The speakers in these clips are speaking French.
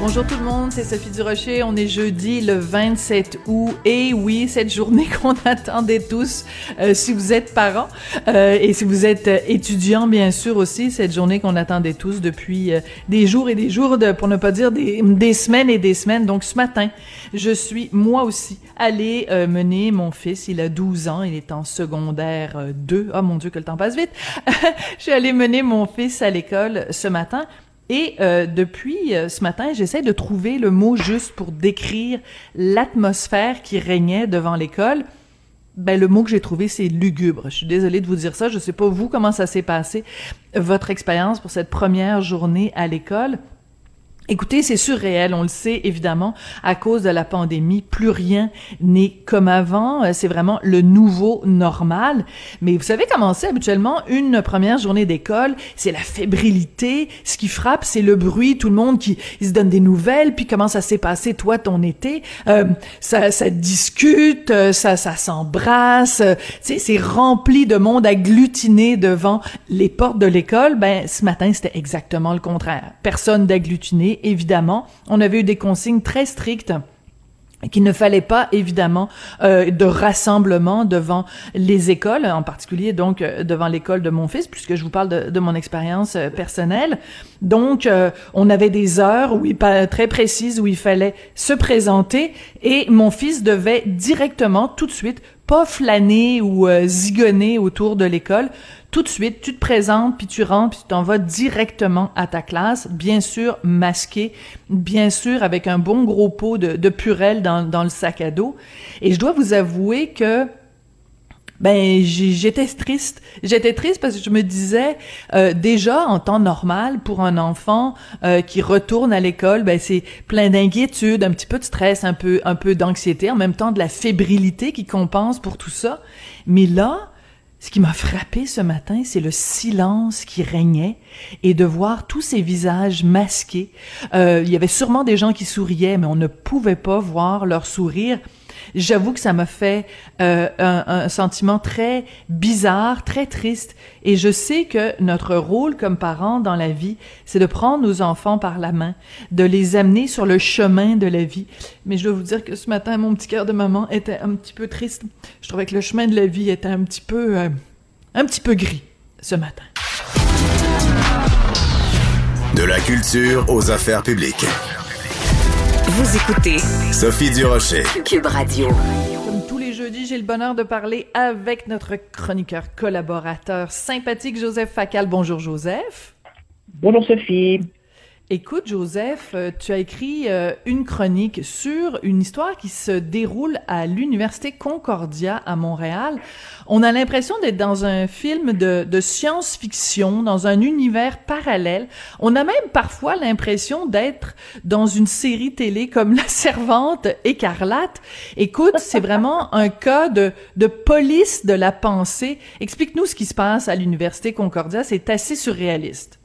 Bonjour tout le monde, c'est Sophie Durocher. On est jeudi le 27 août. Et oui, cette journée qu'on attendait tous, euh, si vous êtes parents euh, et si vous êtes euh, étudiants, bien sûr aussi, cette journée qu'on attendait tous depuis euh, des jours et des jours, de, pour ne pas dire des, des, semaines et des semaines. Donc ce matin, je suis moi aussi allée euh, mener mon fils. Il a 12 ans, il est en secondaire 2. Oh mon Dieu, que le temps passe vite. je suis allée mener mon fils à l'école ce matin. Et euh, depuis euh, ce matin, j'essaie de trouver le mot juste pour décrire l'atmosphère qui régnait devant l'école. Ben, le mot que j'ai trouvé, c'est lugubre. Je suis désolée de vous dire ça. Je sais pas vous comment ça s'est passé, votre expérience pour cette première journée à l'école. Écoutez, c'est surréel, on le sait évidemment, à cause de la pandémie, plus rien n'est comme avant, euh, c'est vraiment le nouveau normal. Mais vous savez comment c'est habituellement une première journée d'école, c'est la fébrilité, ce qui frappe, c'est le bruit, tout le monde qui se donne des nouvelles, puis comment ça s'est passé toi ton été, euh, ça, ça discute, euh, ça, ça s'embrasse, euh, c'est rempli de monde agglutiné devant les portes de l'école. Ben ce matin c'était exactement le contraire, personne d'agglutiné évidemment. On avait eu des consignes très strictes qu'il ne fallait pas évidemment euh, de rassemblement devant les écoles, en particulier donc euh, devant l'école de mon fils, puisque je vous parle de, de mon expérience euh, personnelle. Donc, on avait des heures où il, très précises où il fallait se présenter et mon fils devait directement, tout de suite, pas flâner ou zigonner autour de l'école, tout de suite, tu te présentes, puis tu rentres, puis tu t'en vas directement à ta classe, bien sûr masqué, bien sûr avec un bon gros pot de, de purelle dans, dans le sac à dos. Et je dois vous avouer que ben j'étais triste. J'étais triste parce que je me disais euh, déjà en temps normal pour un enfant euh, qui retourne à l'école, ben c'est plein d'inquiétude, un petit peu de stress, un peu un peu d'anxiété, en même temps de la fébrilité qui compense pour tout ça. Mais là, ce qui m'a frappé ce matin, c'est le silence qui régnait et de voir tous ces visages masqués. Euh, il y avait sûrement des gens qui souriaient, mais on ne pouvait pas voir leur sourire. J'avoue que ça m'a fait euh, un, sentiment très bizarre, très triste. Et je sais que notre rôle comme parents dans la vie, c'est de prendre nos enfants par la main, de les amener sur le chemin de la vie. Mais je dois vous dire que ce matin, mon petit cœur de maman était un petit peu triste. Je trouvais que le chemin de la vie était un petit peu, euh, un petit peu gris ce matin. De la culture aux affaires publiques. Vous écoutez Sophie Durocher. Cube Radio. Comme tous les jeudis, j'ai le bonheur de parler avec notre chroniqueur collaborateur sympathique Joseph Facal. Bonjour Joseph. Bonjour Sophie. Écoute, Joseph, euh, tu as écrit euh, une chronique sur une histoire qui se déroule à l'Université Concordia à Montréal. On a l'impression d'être dans un film de, science-fiction, dans un univers parallèle. On a même parfois l'impression d'être dans une série télé comme La Servante écarlate. Écoute, c'est vraiment un cas de police de la pensée. Explique-nous ce qui se passe à l'Université Concordia. C'est assez surréaliste.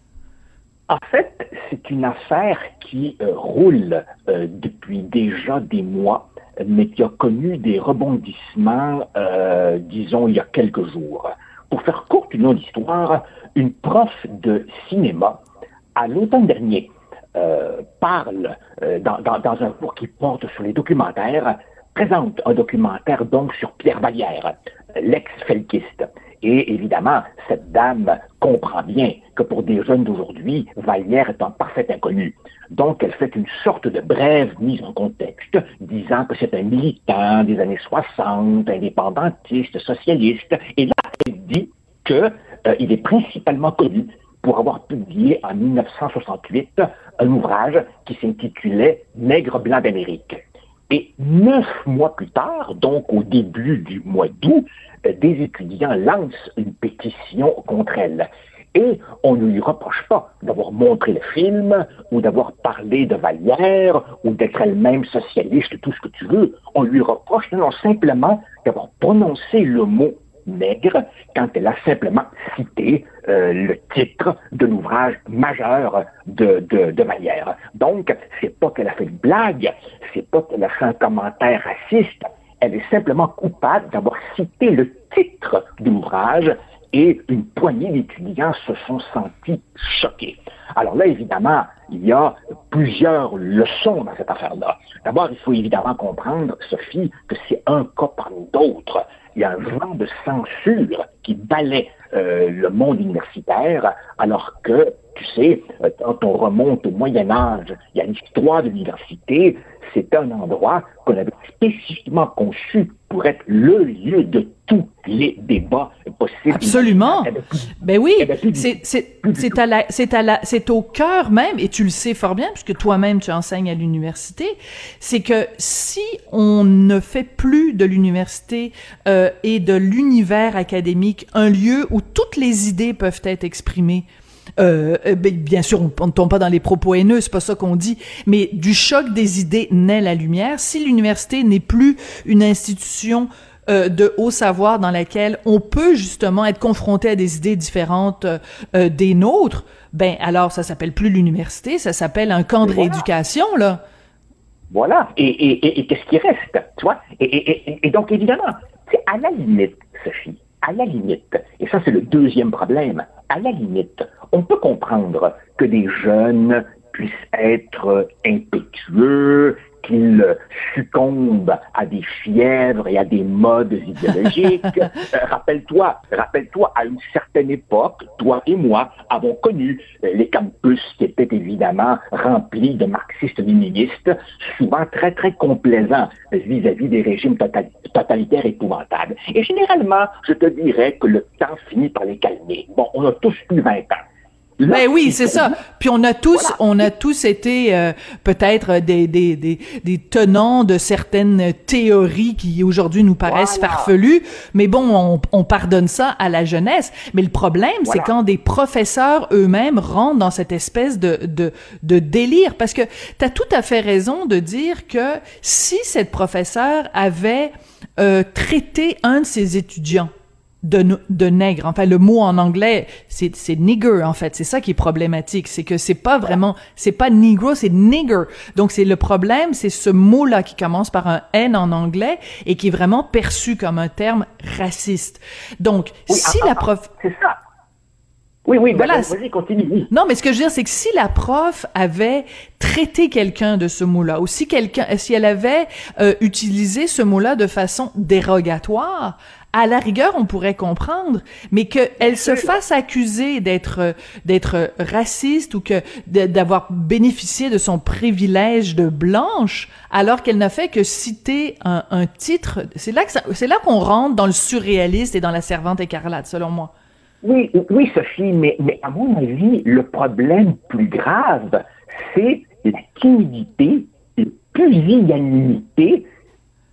En fait, c'est une affaire qui euh, roule euh, depuis déjà des mois, mais qui a connu des rebondissements, euh, disons, il y a quelques jours. Pour faire courte une longue histoire, une prof de cinéma, à l'automne dernier, parle dans, un cours qui porte sur les documentaires, présente un documentaire donc sur Pierre Vallière, l'ex-felkiste. Et évidemment, cette dame comprend bien que pour des jeunes d'aujourd'hui, Vallière est un parfait inconnu. Donc, elle fait une sorte de brève mise en contexte, disant que c'est un militant des années 60, indépendantiste, socialiste. Et là, elle dit qu'il euh, est principalement connu pour avoir publié en 1968 un ouvrage qui s'intitulait Nègre blanc d'Amérique. Et neuf mois plus tard, donc au début du mois d'août, des étudiants lancent une pétition contre elle. Et on ne lui reproche pas d'avoir montré le film, ou d'avoir parlé de Vallière, ou d'être elle-même socialiste, tout ce que tu veux. On lui reproche non simplement d'avoir prononcé le mot nègre quand elle a simplement cité euh, le titre de l'ouvrage majeur de, de, de Malière. Donc, c'est pas qu'elle a fait une blague, c'est pas qu'elle a fait un commentaire raciste, elle est simplement coupable d'avoir cité le titre de l'ouvrage et une poignée d'étudiants se sont sentis choqués. Alors là, évidemment, il y a plusieurs leçons dans cette affaire-là. D'abord, il faut évidemment comprendre, Sophie, que c'est un cas parmi d'autres. Il y a un vent de censure qui balaie euh, le monde universitaire, alors que, tu sais, quand on remonte au Moyen Âge, il y a l'histoire de l'université, c'est un endroit qu'on avait spécifiquement conçu pour être le lieu de tous les débats possibles. Absolument. Ben oui, c'est c'est à la c'est à la c'est au cœur même et tu le sais fort bien puisque toi-même tu enseignes à l'université, c'est que si on ne fait plus de l'université euh, et de l'univers académique un lieu où toutes les idées peuvent être exprimées, euh, euh ben, bien sûr, on ne tombe pas dans les propos haineux, c'est pas ça qu'on dit, mais du choc des idées naît la lumière. Si l'université n'est plus une institution euh, de haut savoir dans laquelle on peut justement être confronté à des idées différentes euh, des nôtres, ben alors ça s'appelle plus l'université, ça s'appelle un camp de rééducation là. Voilà. Et, et, et, qu'est-ce qui reste, tu vois? Et, et, donc évidemment, c'est à la limite, Sophie, à la limite, et ça c'est le deuxième problème, à la limite, on peut comprendre que des jeunes puissent être impétueux, qu'ils succombent à des fièvres et à des modes idéologiques. Euh, rappelle-toi, rappelle-toi, à une certaine époque, toi et moi avons connu euh, les campus qui étaient évidemment remplis de marxistes-léninistes, souvent très très complaisants vis-à-vis des régimes totalitaires épouvantables. Et généralement, je te dirais que le temps finit par les calmer. Bon, on a tous eu 20 ans. Ben oui, c'est ça. Puis on a tous, on a tous été euh, peut-être des, des, des, des, tenants de certaines théories qui aujourd'hui nous paraissent farfelues, mais bon, on, on, pardonne ça à la jeunesse. Mais le problème, c'est quand des professeurs eux-mêmes rentrent dans cette espèce de, de, de délire. Parce que tu as tout à fait raison de dire que si cette professeure avait euh, traité un de ses étudiants, de, de nègre. Enfin, le mot en anglais, c'est, c'est nigger, en fait. C'est ça qui est problématique. C'est que c'est pas vraiment, c'est pas negro, c'est nigger. Donc, c'est le problème, c'est ce mot-là qui commence par un N en anglais et qui est vraiment perçu comme un terme raciste. Donc, si ah, la ah, prof... C'est ça. Oui, oui, voilà. vas-y, continue. Non, mais ce que je veux dire, c'est que si la prof avait traité quelqu'un de ce mot-là, ou si quelqu'un, si elle avait euh, utilisé ce mot-là de façon dérogatoire, à la rigueur, on pourrait comprendre, mais qu'elle se fasse accuser d'être d'être raciste ou que d'avoir bénéficié de son privilège de blanche, alors qu'elle n'a fait que citer un, un titre, c'est là que c'est là qu'on rentre dans le surréaliste et dans la servante écarlate, selon moi. Oui, oui, Sophie, mais, mais à mon avis, le problème plus grave, c'est la timidité, la pusillanimité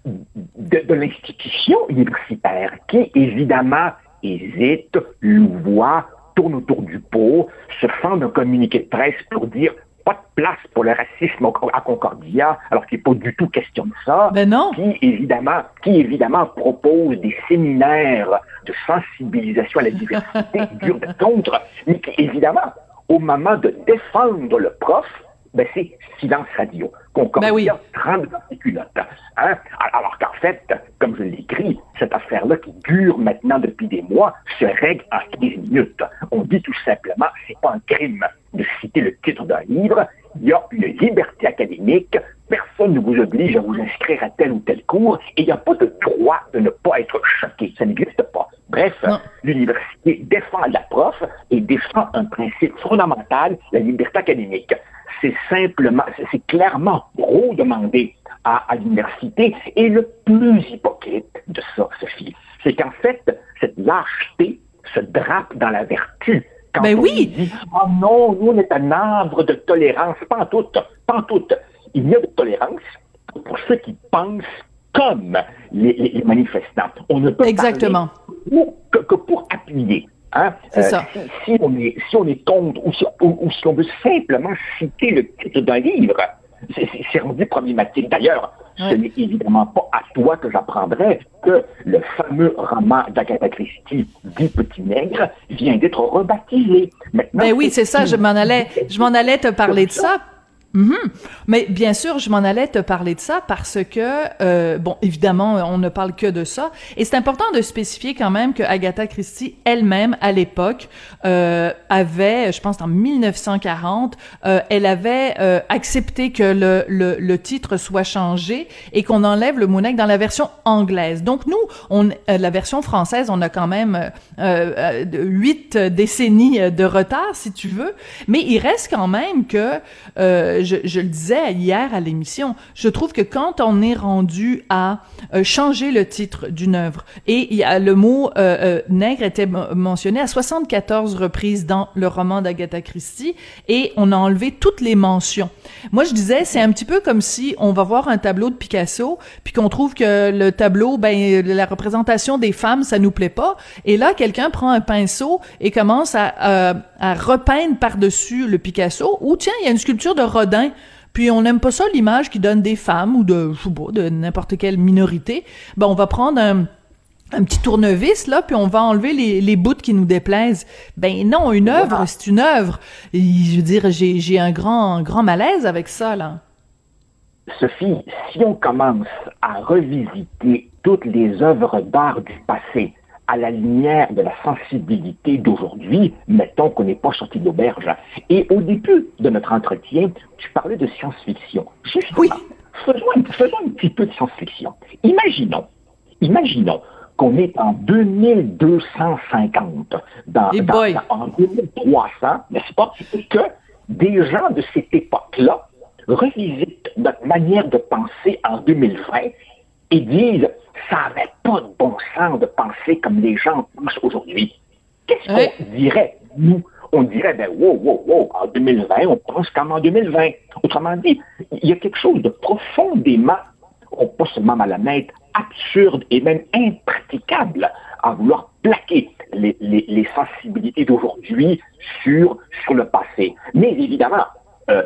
de, l'institution universitaire qui, évidemment, hésite, louvoie, tourne autour du pot, se fend d'un communiqué de presse pour dire pas de place pour le racisme à Concordia, alors qu'il n'est pas du tout question de ça. Ben non. Qui évidemment, qui évidemment propose des séminaires de sensibilisation à la diversité dure de contre, mais qui évidemment, au moment de défendre le prof, ben c'est silence radio. Concordia ben oui. tremble dans ses culottes. Hein? Alors qu'en fait, comme je l'écris, cette affaire-là qui dure maintenant depuis des mois se règle en 15 minutes. On dit tout simplement, c'est pas un crime de citer le titre d'un livre, il y a une liberté académique, personne ne vous oblige à vous inscrire à tel ou tel cours, et il n'y a pas de droit de ne pas être choqué, ça n'existe pas. Bref, l'université défend la prof et défend un principe fondamental, la liberté académique c'est simplement, c'est clairement trop demandé à, l'université. Et le plus hypocrite de ça, Sophie, c'est qu'en fait, cette lâcheté se drape dans la vertu. Quand ben on oui. dit, oh non, nous, on est un arbre de tolérance. Pas en Il y a de tolérance pour ceux qui pensent comme les, manifestants. On ne peut Exactement. que, que pour appuyer. Hein? C'est ça. Euh, si, on est, si on est contre ou si, on veut simplement citer le titre d'un livre, C'est rendu problématique. D'ailleurs, ce n'est évidemment pas à toi que j'apprendrai que le fameux roman d'Agatha Christie, dit Petit Nègre, vient d'être rebaptisé. Maintenant, ben oui, c'est ça, je m'en allais, je m'en allais te parler de ça Mhm. Mais bien sûr, je m'en allais te parler de ça parce que, euh, bon, évidemment, on ne parle que de ça. Et c'est important de spécifier quand même que Agatha Christie elle-même, à l'époque, euh, avait, je pense en 1940, euh, elle avait euh, accepté que le, le, le, titre soit changé et qu'on enlève le mot dans la version anglaise. Donc nous, on, euh, la version française, on a quand même huit décennies de retard, si tu veux. Mais il reste quand même que je, le disais hier à l'émission, je trouve que quand on est rendu à euh, changer le titre d'une œuvre, et le mot euh, euh, nègre était mentionné à 74 reprises dans le roman d'Agatha Christie, et on a enlevé toutes les mentions. Moi, je disais, c'est un petit peu comme si on va voir un tableau de Picasso, puis qu'on trouve que le tableau, ben, la représentation des femmes, ça nous plaît pas, et là, quelqu'un prend un pinceau et commence à, à repeindre par-dessus le Picasso, ou tiens, il y a une sculpture de Rodin puis on n'aime pas ça l'image qui donne des femmes ou de je sais pas, de n'importe quelle minorité. Ben on va prendre un, petit tournevis là, puis on va enlever les, les bouts qui nous déplaisent. Ben non, une œuvre, c'est une œuvre. je veux dire, j'ai, j'ai un grand grand malaise avec ça là. Sophie, si on commence à revisiter toutes les œuvres d'art du passé à la lumière de la sensibilité d'aujourd'hui, mettons qu'on n'est pas sorti d'auberge. Et au début de notre entretien, tu parlais de science-fiction. Justement, oui. faisons, un, petit peu de science-fiction. Imaginons, imaginons qu'on est en 2250, dans, en 2300, n'est-ce pas, que des gens de cette époque-là revisitent notre manière de penser en 2020 et disent ça n'avait pas de bon sens de penser comme les gens pensent aujourd'hui. Qu'est-ce qu'on dirait, nous? On dirait, ben, wow, wow, wow, en 2020, on pense comme en 2020. Autrement dit, il y a quelque chose de profondément, on pas seulement malamètre, absurde et même impraticable à vouloir plaquer les, les sensibilités d'aujourd'hui sur, sur le passé. Mais évidemment, euh,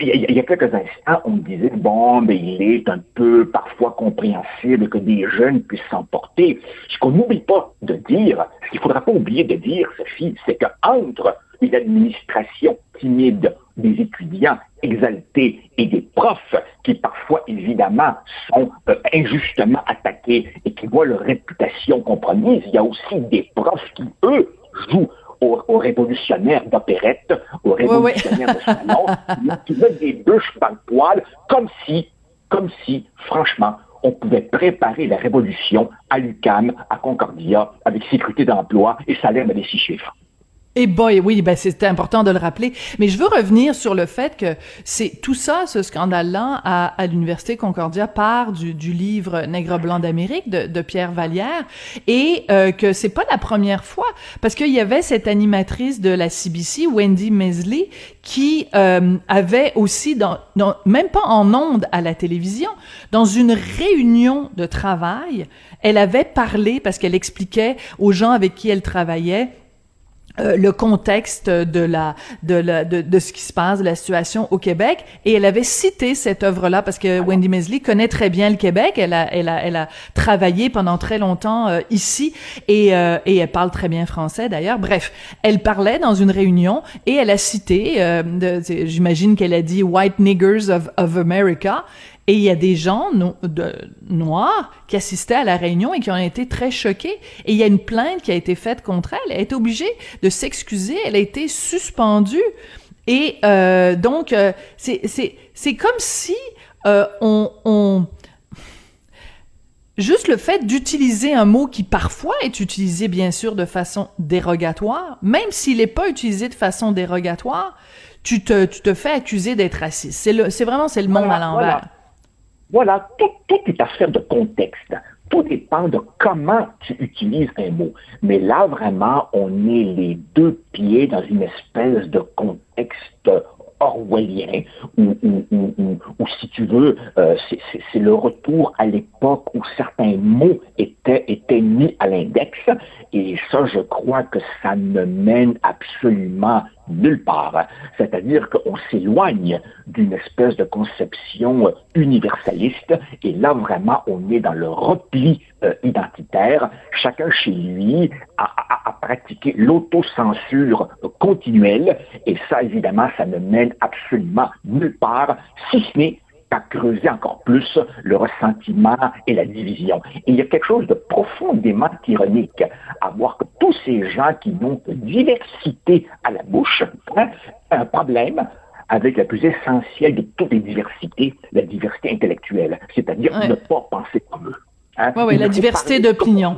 il y, a quelques instants, on me disait, bon, mais il est un peu parfois compréhensible que des jeunes puissent s'emporter. Ce qu'on n'oublie pas de dire, ce qu'il ne faudra pas oublier de dire, Sophie, c'est qu'entre une administration timide des étudiants exaltés et des profs qui parfois évidemment sont euh, injustement attaqués et qui voient leur réputation compromise, il y a aussi des profs qui, eux, jouent aux, révolutionnaires d'opérette, aux révolutionnaires de salon, qui mettent des bûches dans le poil, comme si, comme si, franchement, on pouvait préparer la révolution à l'UCAM, à Concordia, avec sécurité d'emploi et salaire de six chiffres. Et boy, oui, ben c'était important de le rappeler. Mais je veux revenir sur le fait que c'est tout ça, ce scandale-là, à, à l'université Concordia part du, du livre Nègre blanc d'Amérique de, de, Pierre Vallière, et euh, que c'est pas la première fois, parce qu'il y avait cette animatrice de la CBC, Wendy Mesley, qui euh, avait aussi, dans, dans, même pas en ondes à la télévision, dans une réunion de travail, elle avait parlé parce qu'elle expliquait aux gens avec qui elle travaillait euh, le contexte de la de la de, de, ce qui se passe de la situation au Québec. Et elle avait cité cette œuvre là parce que Wendy Mesley connaît très bien le Québec. Elle a elle a elle a travaillé pendant très longtemps euh, ici. Et euh, et elle parle très bien français d'ailleurs. Bref elle parlait dans une réunion et elle a cité j'imagine qu'elle a dit white niggers of of America et il y a des gens de, noirs qui assistaient à la réunion et qui ont été très choqués. Et il y a une plainte qui a été faite contre elle. Elle a été obligée de s'excuser. Elle a été suspendue. Et euh, donc, euh, c'est comme si euh, on, on... Juste le fait d'utiliser un mot qui parfois est utilisé bien sûr de façon dérogatoire, même s'il n'est pas utilisé de façon dérogatoire, tu te, tu te fais accuser d'être raciste. C'est vraiment c'est le monde à l'envers. Voilà, tout, est affaire de contexte. Tout dépend de comment tu utilises un mot. Mais là, vraiment, on est les deux pieds dans une espèce de contexte orwellien, ou, si tu veux, euh, c'est le retour à l'époque où certains mots étaient, étaient mis à l'index, et ça, je crois que ça ne mène absolument nulle part. C'est-à-dire qu'on s'éloigne d'une espèce de conception universaliste et là vraiment on est dans le repli euh, identitaire, chacun chez lui a, a, a pratiqué l'autocensure continuelle et ça évidemment ça ne mène absolument nulle part si ce n'est à creuser encore plus le ressentiment et la division. Et il y a quelque chose de profondément ironique à voir que tous ces gens qui n'ont que diversité à la bouche, hein, un problème avec la plus essentielle de toutes les diversités, la diversité intellectuelle, c'est-à-dire ne pas penser comme eux. Hein. Oui, oui, la diversité d'opinion.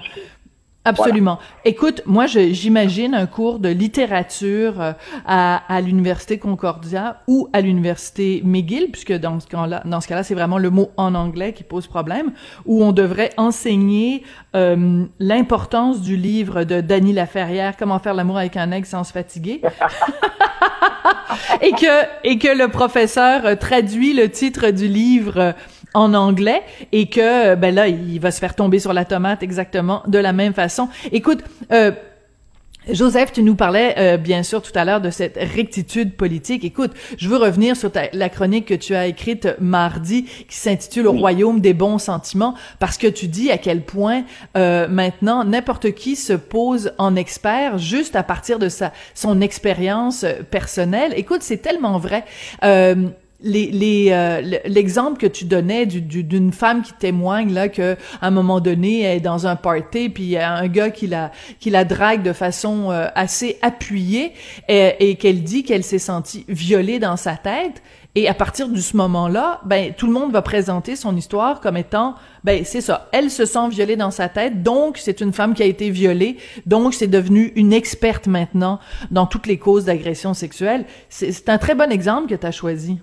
Absolument. Écoute, moi, j'imagine un cours de littérature euh, à, à l'université Concordia ou à l'université McGill, puisque dans ce cas-là, dans ce cas-là, c'est vraiment le mot en anglais qui pose problème, où on devrait enseigner euh, l'importance du livre de Dany Laferrière, Comment faire l'amour avec un aigle sans se fatiguer. et que et que le professeur traduit le titre du livre en anglais et que ben là il va se faire tomber sur la tomate exactement de la même façon. Écoute, euh, Joseph, tu nous parlais euh, bien sûr tout à l'heure de cette rectitude politique. Écoute, je veux revenir sur la chronique que tu as écrite mardi qui s'intitule Le royaume des bons sentiments parce que tu dis à quel point euh, maintenant n'importe qui se pose en expert juste à partir de sa son expérience personnelle. Écoute, c'est tellement vrai. Euh, les, les euh, l'exemple que tu donnais d'une femme qui témoigne là que à un moment donné elle est dans un party puis il y a un gars qui la qui la drague de façon euh, assez appuyée et, et qu'elle dit qu'elle s'est sentie violée dans sa tête et à partir de ce moment-là ben tout le monde va présenter son histoire comme étant ben c'est ça elle se sent violée dans sa tête donc c'est une femme qui a été violée donc c'est devenu une experte maintenant dans toutes les causes d'agression sexuelle. C'est un très bon exemple que tu as choisi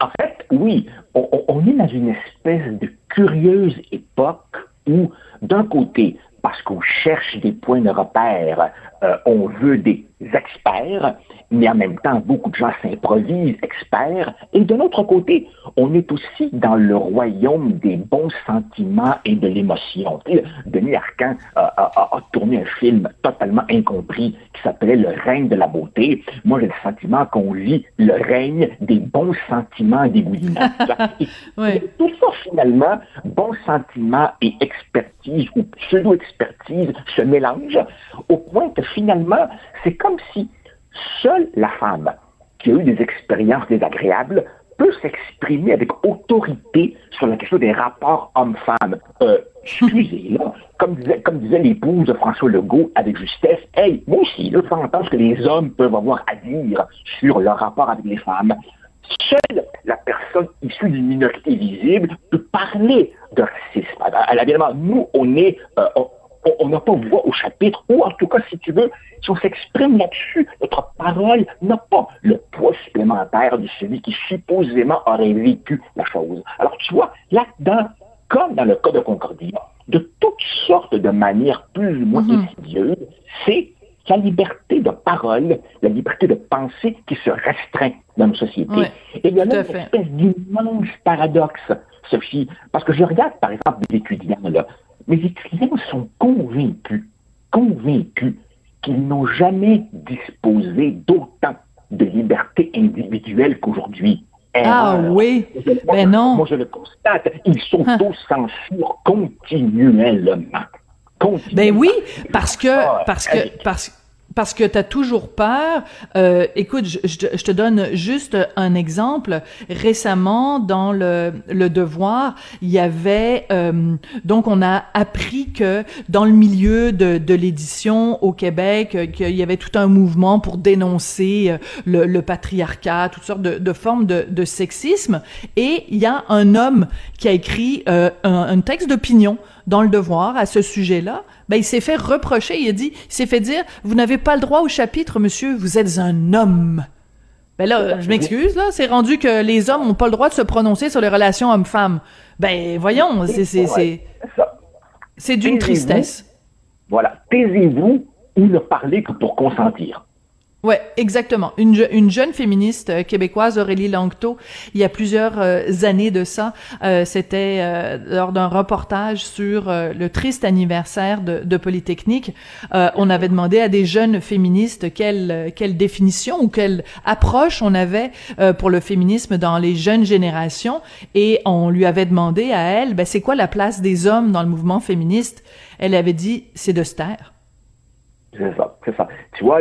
en fait, oui, on, est dans une espèce de curieuse époque où, d'un côté, parce qu'on cherche des points de repère, euh, on veut des experts, mais en même temps, beaucoup de gens s'improvisent experts. Et de l'autre côté, on est aussi dans le royaume des bons sentiments et de l'émotion. Denis Arcan a, tourné un film totalement incompris qui s'appelait Le règne de la beauté. Moi, j'ai le sentiment qu'on vit le règne des bons sentiments et des oui. Tout ça, finalement, bons sentiments et expertise ou pseudo-expertise se mélangent au point que finalement, c'est comme si seule la femme qui a eu des expériences désagréables peut s'exprimer avec autorité sur la question des rapports hommes-femmes. Euh, excusez, là, comme disait, comme disait l'épouse de François Legault avec justesse, hey, moi aussi, là, faut entendre ce que les hommes peuvent avoir à dire sur leur rapport avec les femmes. Seule la personne issue d'une minorité visible peut parler de racisme. Alors, évidemment, nous, on est, euh, on n'a pas voix au chapitre, ou en tout cas, si tu veux, si on s'exprime là-dessus, notre parole n'a pas le poids supplémentaire de celui qui supposément aurait vécu la chose. Alors, tu vois, là-dedans, comme dans le cas de Concordia, de toutes sortes de manières plus ou moins mm insidieuses, c'est la liberté de parole, la liberté de penser qui se restreint dans nos sociétés. Et il y a là une espèce d'immense paradoxe, Sophie, parce que je regarde, par exemple, des étudiants, là, mes étudiants sont convaincus, convaincus qu'ils n'ont jamais disposé d'autant de liberté individuelle qu'aujourd'hui. Ah oui, ben non. Moi, je le constate, ils sont hein. tous censure continuellement. continuellement. Ben oui, parce que, ah, parce que, parce que, parce que tu as toujours peur. Euh, écoute, je, te donne juste un exemple. Récemment, dans le, le Devoir, il y avait euh, donc on a appris que dans le milieu de, de l'édition au Québec, euh, qu'il y avait tout un mouvement pour dénoncer euh, le, le patriarcat, toutes sortes de, de formes de, de, sexisme. Et il y a un homme qui a écrit euh, un, un texte d'opinion dans le Devoir à ce sujet-là ben, il s'est fait reprocher, il a dit, il s'est fait dire, vous n'avez pas le droit au chapitre, monsieur, vous êtes un homme. Ben là, je m'excuse, là, c'est rendu que les hommes n'ont pas le droit de se prononcer sur les relations hommes-femmes. Ben, voyons, c'est, c'est, c'est, c'est d'une tristesse. Voilà. Taisez-vous ou ne parlez que pour consentir. Ouais, exactement. Une, une jeune féministe euh, québécoise, Aurélie Langto, il y a plusieurs euh, années de ça, euh, c'était lors d'un reportage sur le triste anniversaire de, de Polytechnique. on avait demandé à des jeunes féministes quelle quelle définition ou quelle approche on avait pour le féminisme dans les jeunes générations, et on lui avait demandé à elle, ben c'est quoi la place des hommes dans le mouvement féministe? Elle avait dit, c'est de se taire. C'est ça, c'est ça. Tu vois,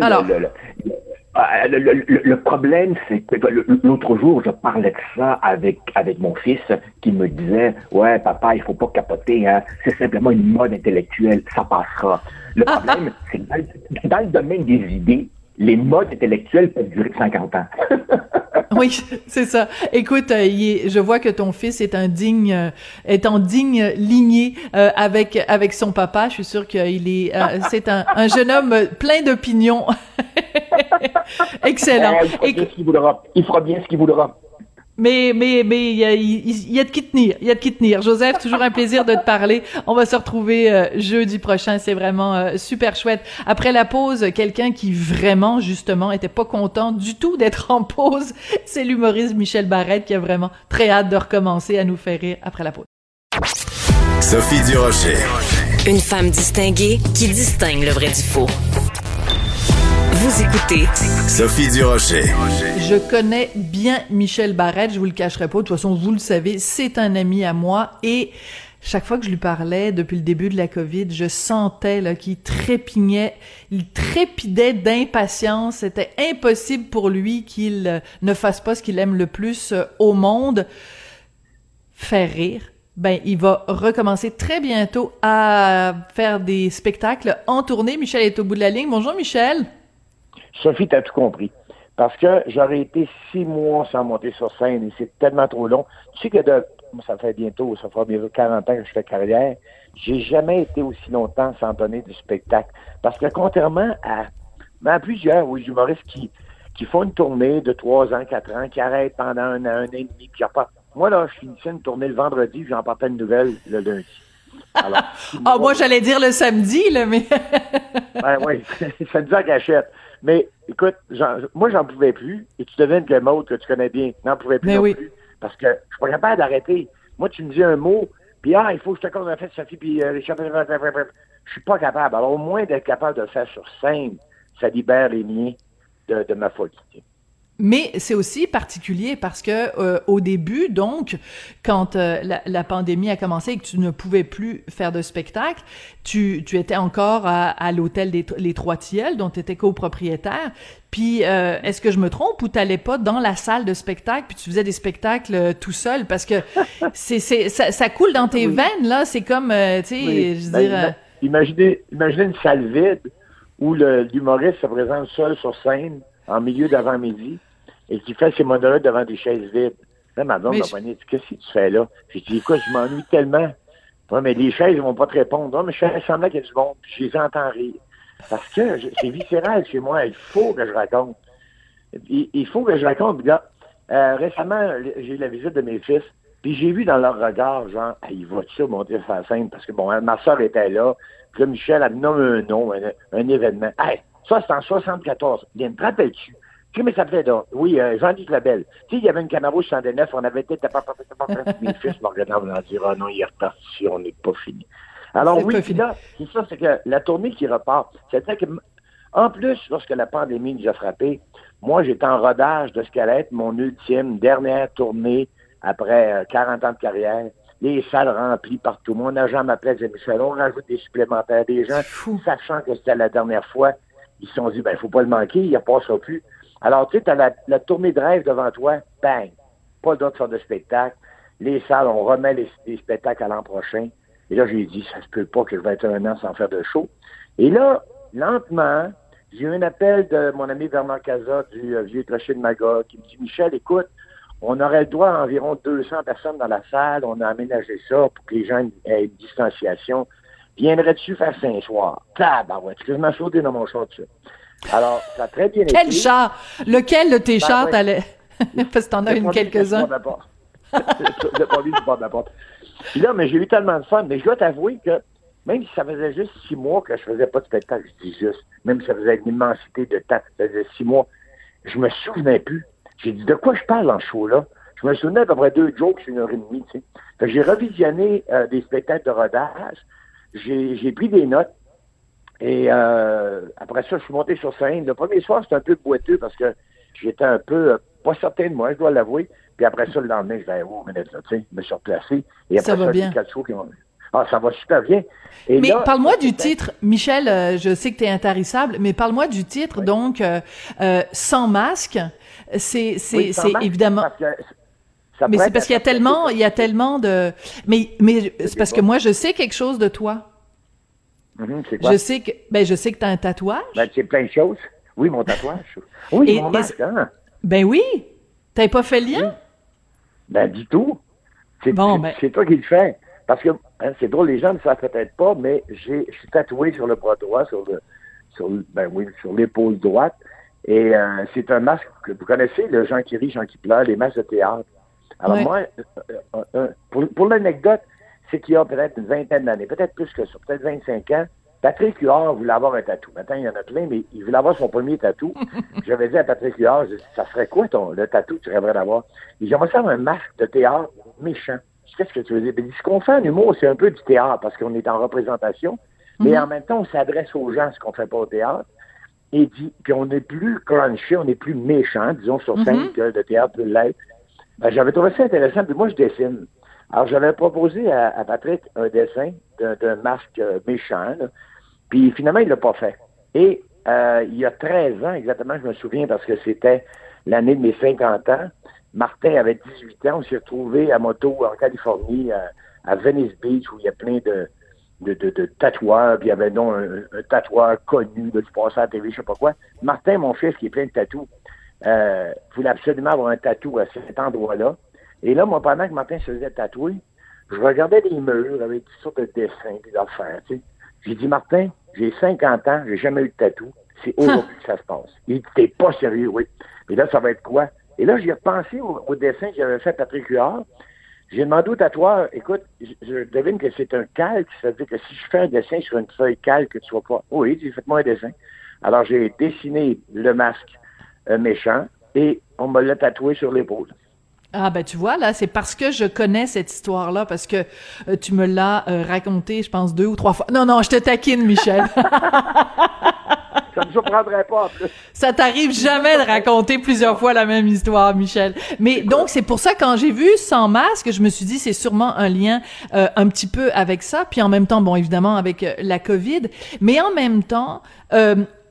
ah, le, le, le, problème, c'est que l'autre jour, je parlais de ça avec, avec mon fils qui me disait Ouais, papa, il faut pas capoter, hein. c'est simplement une mode intellectuelle, ça passera. Le problème, c'est que dans, le domaine des idées, les modes intellectuels peuvent durer 50 ans. oui, c'est ça. Écoute, euh, je vois que ton fils est un digne, euh, est en digne lignée euh, avec avec son papa. Je suis sûre qu'il est, c'est un, un, jeune homme plein d'opinions. Excellent. il, fera bien ce qu'il voudra. il fera bien ce qu'il voudra. Mais mais mais il y a, y a de qui tenir, il y a de qui tenir. Joseph, toujours un plaisir de te parler. On va se retrouver euh, jeudi prochain, c'est vraiment euh, super chouette. Après la pause, quelqu'un qui vraiment justement était pas content du tout d'être en pause, c'est l'humoriste Michel Barrette qui a vraiment très hâte de recommencer à nous faire rire après la pause. Sophie Durocher. Une femme distinguée qui distingue le vrai du faux. Vous écoutez Sophie Durocher. Je connais bien Michel Barrette, je vous le cacherai pas. De toute façon, vous le savez, c'est un ami à moi et chaque fois que je lui parlais depuis le début de la COVID, je sentais là qu'il trépignait, il trépidait d'impatience. C'était impossible pour lui qu'il euh, ne fasse pas ce qu'il aime le plus euh, au monde, faire rire. Ben, il va recommencer très bientôt à faire des spectacles en tournée. Michel est au bout de la ligne. Bonjour Michel. Sophie, t'as tout compris. Parce que j'aurais été six mois sans monter sur scène et c'est tellement trop long. Tu sais que de, ça fait bientôt, ça fera bientôt 40 ans que je fais carrière. J'ai jamais été aussi longtemps sans donner du spectacle. Parce que contrairement à, à plusieurs oui, humoristes qui, qui font une tournée de trois ans, quatre ans, qui arrêtent pendant un an, un an et demi, puis pas. Moi, là, je finissais une tournée le vendredi, j'en partais une nouvelle le lundi. Alors, ah, moi, j'allais dire le samedi, là, mais. ben oui, ça nous en gâchette. Mais écoute, moi, j'en pouvais plus. Et tu devines que mode que tu connais bien, n'en pouvais plus non plus. Parce que je suis pas capable d'arrêter. Moi, tu me dis un mot, puis ah, il faut que je te compte en fait, Sophie, puis euh, je suis pas capable. Alors, au moins d'être capable de le faire sur scène, ça libère les miens de, de ma folie. Mais c'est aussi particulier parce que euh, au début, donc, quand euh, la, la, pandémie a commencé et que tu ne pouvais plus faire de spectacle, tu, tu étais encore à, à l'hôtel des les Trois Tilleuls, dont tu étais copropriétaire. Puis, euh, est-ce que je me trompe ou t'allais pas dans la salle de spectacle puis tu faisais des spectacles tout seul? Parce que c'est c'est ça, ça, coule dans tes veines là. C'est comme, tu sais, je veux ben, dire. Imaginez, imaginez une salle vide où l'humoriste se présente seul sur scène en milieu d'avant-midi et qui fait ses monologues devant des chaises vides. Là, ma blonde m'a dit Qu'est-ce que tu fais là? J'ai dit Écoute, je m'ennuie tellement. Ouais, mais les chaises ne vont pas te répondre. Non, mais je fais semblant qu'il y a du monde, puis je les entends rire. Parce que c'est viscéral chez moi. Il faut que je raconte. Il, faut que je raconte. euh, récemment, j'ai eu la visite de mes fils, puis j'ai vu dans leur regard, genre, il va ça monter sur la scène? Parce que, bon, ma soeur était là, puis là, Michel a nommé un nom, un, événement. Hey, ça, c'est en 74. Bien, te rappelles-tu? Mais ça fait donc? Oui, euh, Jean-Luc Labelle. Tu sais, il y avait une Camaro 109, on avait été... Mes fils me regardaient en disant, ah non, il est reparti, on n'est pas fini. Alors oui, puis là, c'est ça, c'est que la tournée qui repart, c'est-à-dire que, en plus, lorsque la pandémie nous a frappés, moi, j'étais en rodage de ce qu'allait être mon ultime dernière tournée après 40 euh, ans de carrière. Les salles remplies partout. Mon agent m'appelait, disait, Michel, on rajoute des supplémentaires, des gens, sachant que c'était la dernière fois. Ils se sont dit, ben, il faut pas le manquer, il ne passera plus. Alors, tu sais, tu as la, tournée de rêve devant toi, bang, pas d'autres sortes de spectacles. Les salles, on remet les, spectacles à l'an prochain. Et là, j'ai dit, ça se peut pas que je vais être un an sans faire de show. Et là, lentement, j'ai eu un appel de mon ami Bernard Casa du euh, Vieux Crochet de Magog qui me dit, Michel, écoute, on aurait le droit à environ 200 personnes dans la salle. On a aménagé ça pour que les gens aient une distanciation. Viendrais-tu faire cinq soirs? ouais, tu quasiment sauté dans mon dessus. Alors, ça a très bien été. Quel chat? Lequel de tes ben, chats t'allais? Parce que t'en as une quelques-uns. Pas vu du bord de la porte. Puis là, mais j'ai eu tellement de fun. Mais je dois t'avouer que même si ça faisait juste six mois que je faisais pas de spectacle, je dis juste, même si ça faisait une immensité de temps, ça faisait six mois, je me souvenais plus. J'ai dit, de quoi je parle en show là? Je me souvenais à peu près deux jokes sur une heure et demie, tu sais. j'ai revisionné euh, des spectacles de rodage, j'ai pris des notes, et euh, après ça, je suis monté sur scène. Le premier soir, c'était un peu boiteux parce que j'étais un peu euh, pas certain de moi, je dois l'avouer. Puis après ça, le lendemain, je vais oh, minute, là, tu sais, me suis replacé. Et après ça, va bien. Qui ah, ça va super bien. Et mais parle-moi du titre, Michel, euh, je sais que tu es intarissable, mais parle-moi du titre, donc, euh, Sans masque. C'est c'est c'est évidemment... mais c'est parce qu'il y a tellement, il y a tellement de... Mais, mais c'est parce que moi, je sais quelque chose de toi. Mm Je sais que, ben, je sais que t'as un tatouage. Ben, c'est plein de choses. Oui, mon tatouage. Oui, mon masque, hein. Ben oui. T'avais pas fait le lien? Ben, du tout. C'est bon, ben... toi qui le fais. Parce que, hein, c'est drôle, les gens ne savent peut-être pas, mais j'ai, je suis tatoué sur le bras droit, sur le, sur, ben oui, sur l'épaule droite. Et euh, c'est un masque que vous connaissez, le Jean qui rit, Jean qui pleure, les masques de théâtre. Alors moi, euh, euh, pour, pour l'anecdote, c'est qu'il y a peut-être une vingtaine d'années, peut-être plus que ça, peut-être 25 ans, Patrick Huard voulait avoir un tatou. Maintenant, il y en a plein, mais il voulait avoir son premier tatou. J'avais dit à Patrick Huard, ça serait quoi ton, le tatou que tu rêverais d'avoir? Il dit, j'aimerais faire un masque de théâtre méchant. Qu'est-ce que tu veux dire? Il dit, ce qu'on fait en humour, c'est un peu du théâtre parce qu'on est en représentation, mais mhm. en même temps, on s'adresse aux gens, ce qu'on fait pas au théâtre. Et dit, puis on est plus crunchy, on est plus méchant, disons, sur scène mhm. que le théâtre peut l'être. Ben, j'avais trouvé ça intéressant, puis moi, je dessine. Alors, j'avais proposé à, Patrick un dessin d'un masque méchant, puis finalement, il l'a pas fait. Et euh, il y a 13 ans, exactement, je me souviens, parce que c'était l'année de mes 50 ans, Martin avait 18 ans, on s'est retrouvé à moto en Californie, à, Venice Beach, où il y a plein de, de, de, tatoueurs, puis il y avait donc un, tatoueur connu, de, du passé à la TV, je sais pas quoi. Martin, mon fils, qui est plein de tatous, euh, voulait absolument avoir un tatou à cet endroit-là. Et là, moi, pendant que Martin se faisait tatouer, je regardais les murs avec toutes sortes de dessins et d'affaires, tu sais. J'ai dit, Martin, j'ai 50 ans, j'ai jamais eu de tatou. C'est aujourd'hui que ça se passe. Il dit, t'es pas sérieux, oui. Et là, ça va être quoi? Et là, j'ai repensé au, dessin que j'avais fait à Patrick Huard. J'ai demandé au tatoueur, écoute, je, devine que c'est un calque, c'est-à-dire que si je fais un dessin sur une feuille calque, que tu sois pas. Oui, j'ai fait moi un dessin. Alors, j'ai dessiné le masque euh, méchant et on me l'a tatoué sur l'épaule. Ah ben tu vois là, c'est parce que je connais cette histoire-là, parce que euh, tu me l'as euh, raconté, je pense deux ou trois fois. Non non, je te taquine, Michel. Ça me surprendrait pas. En plus. Ça t'arrive jamais de raconter plusieurs fois la même histoire, Michel. Mais donc c'est pour ça quand j'ai vu sans masque, je me suis dit c'est sûrement un lien euh, un petit peu avec ça, puis en même temps bon évidemment avec la Covid, mais en même temps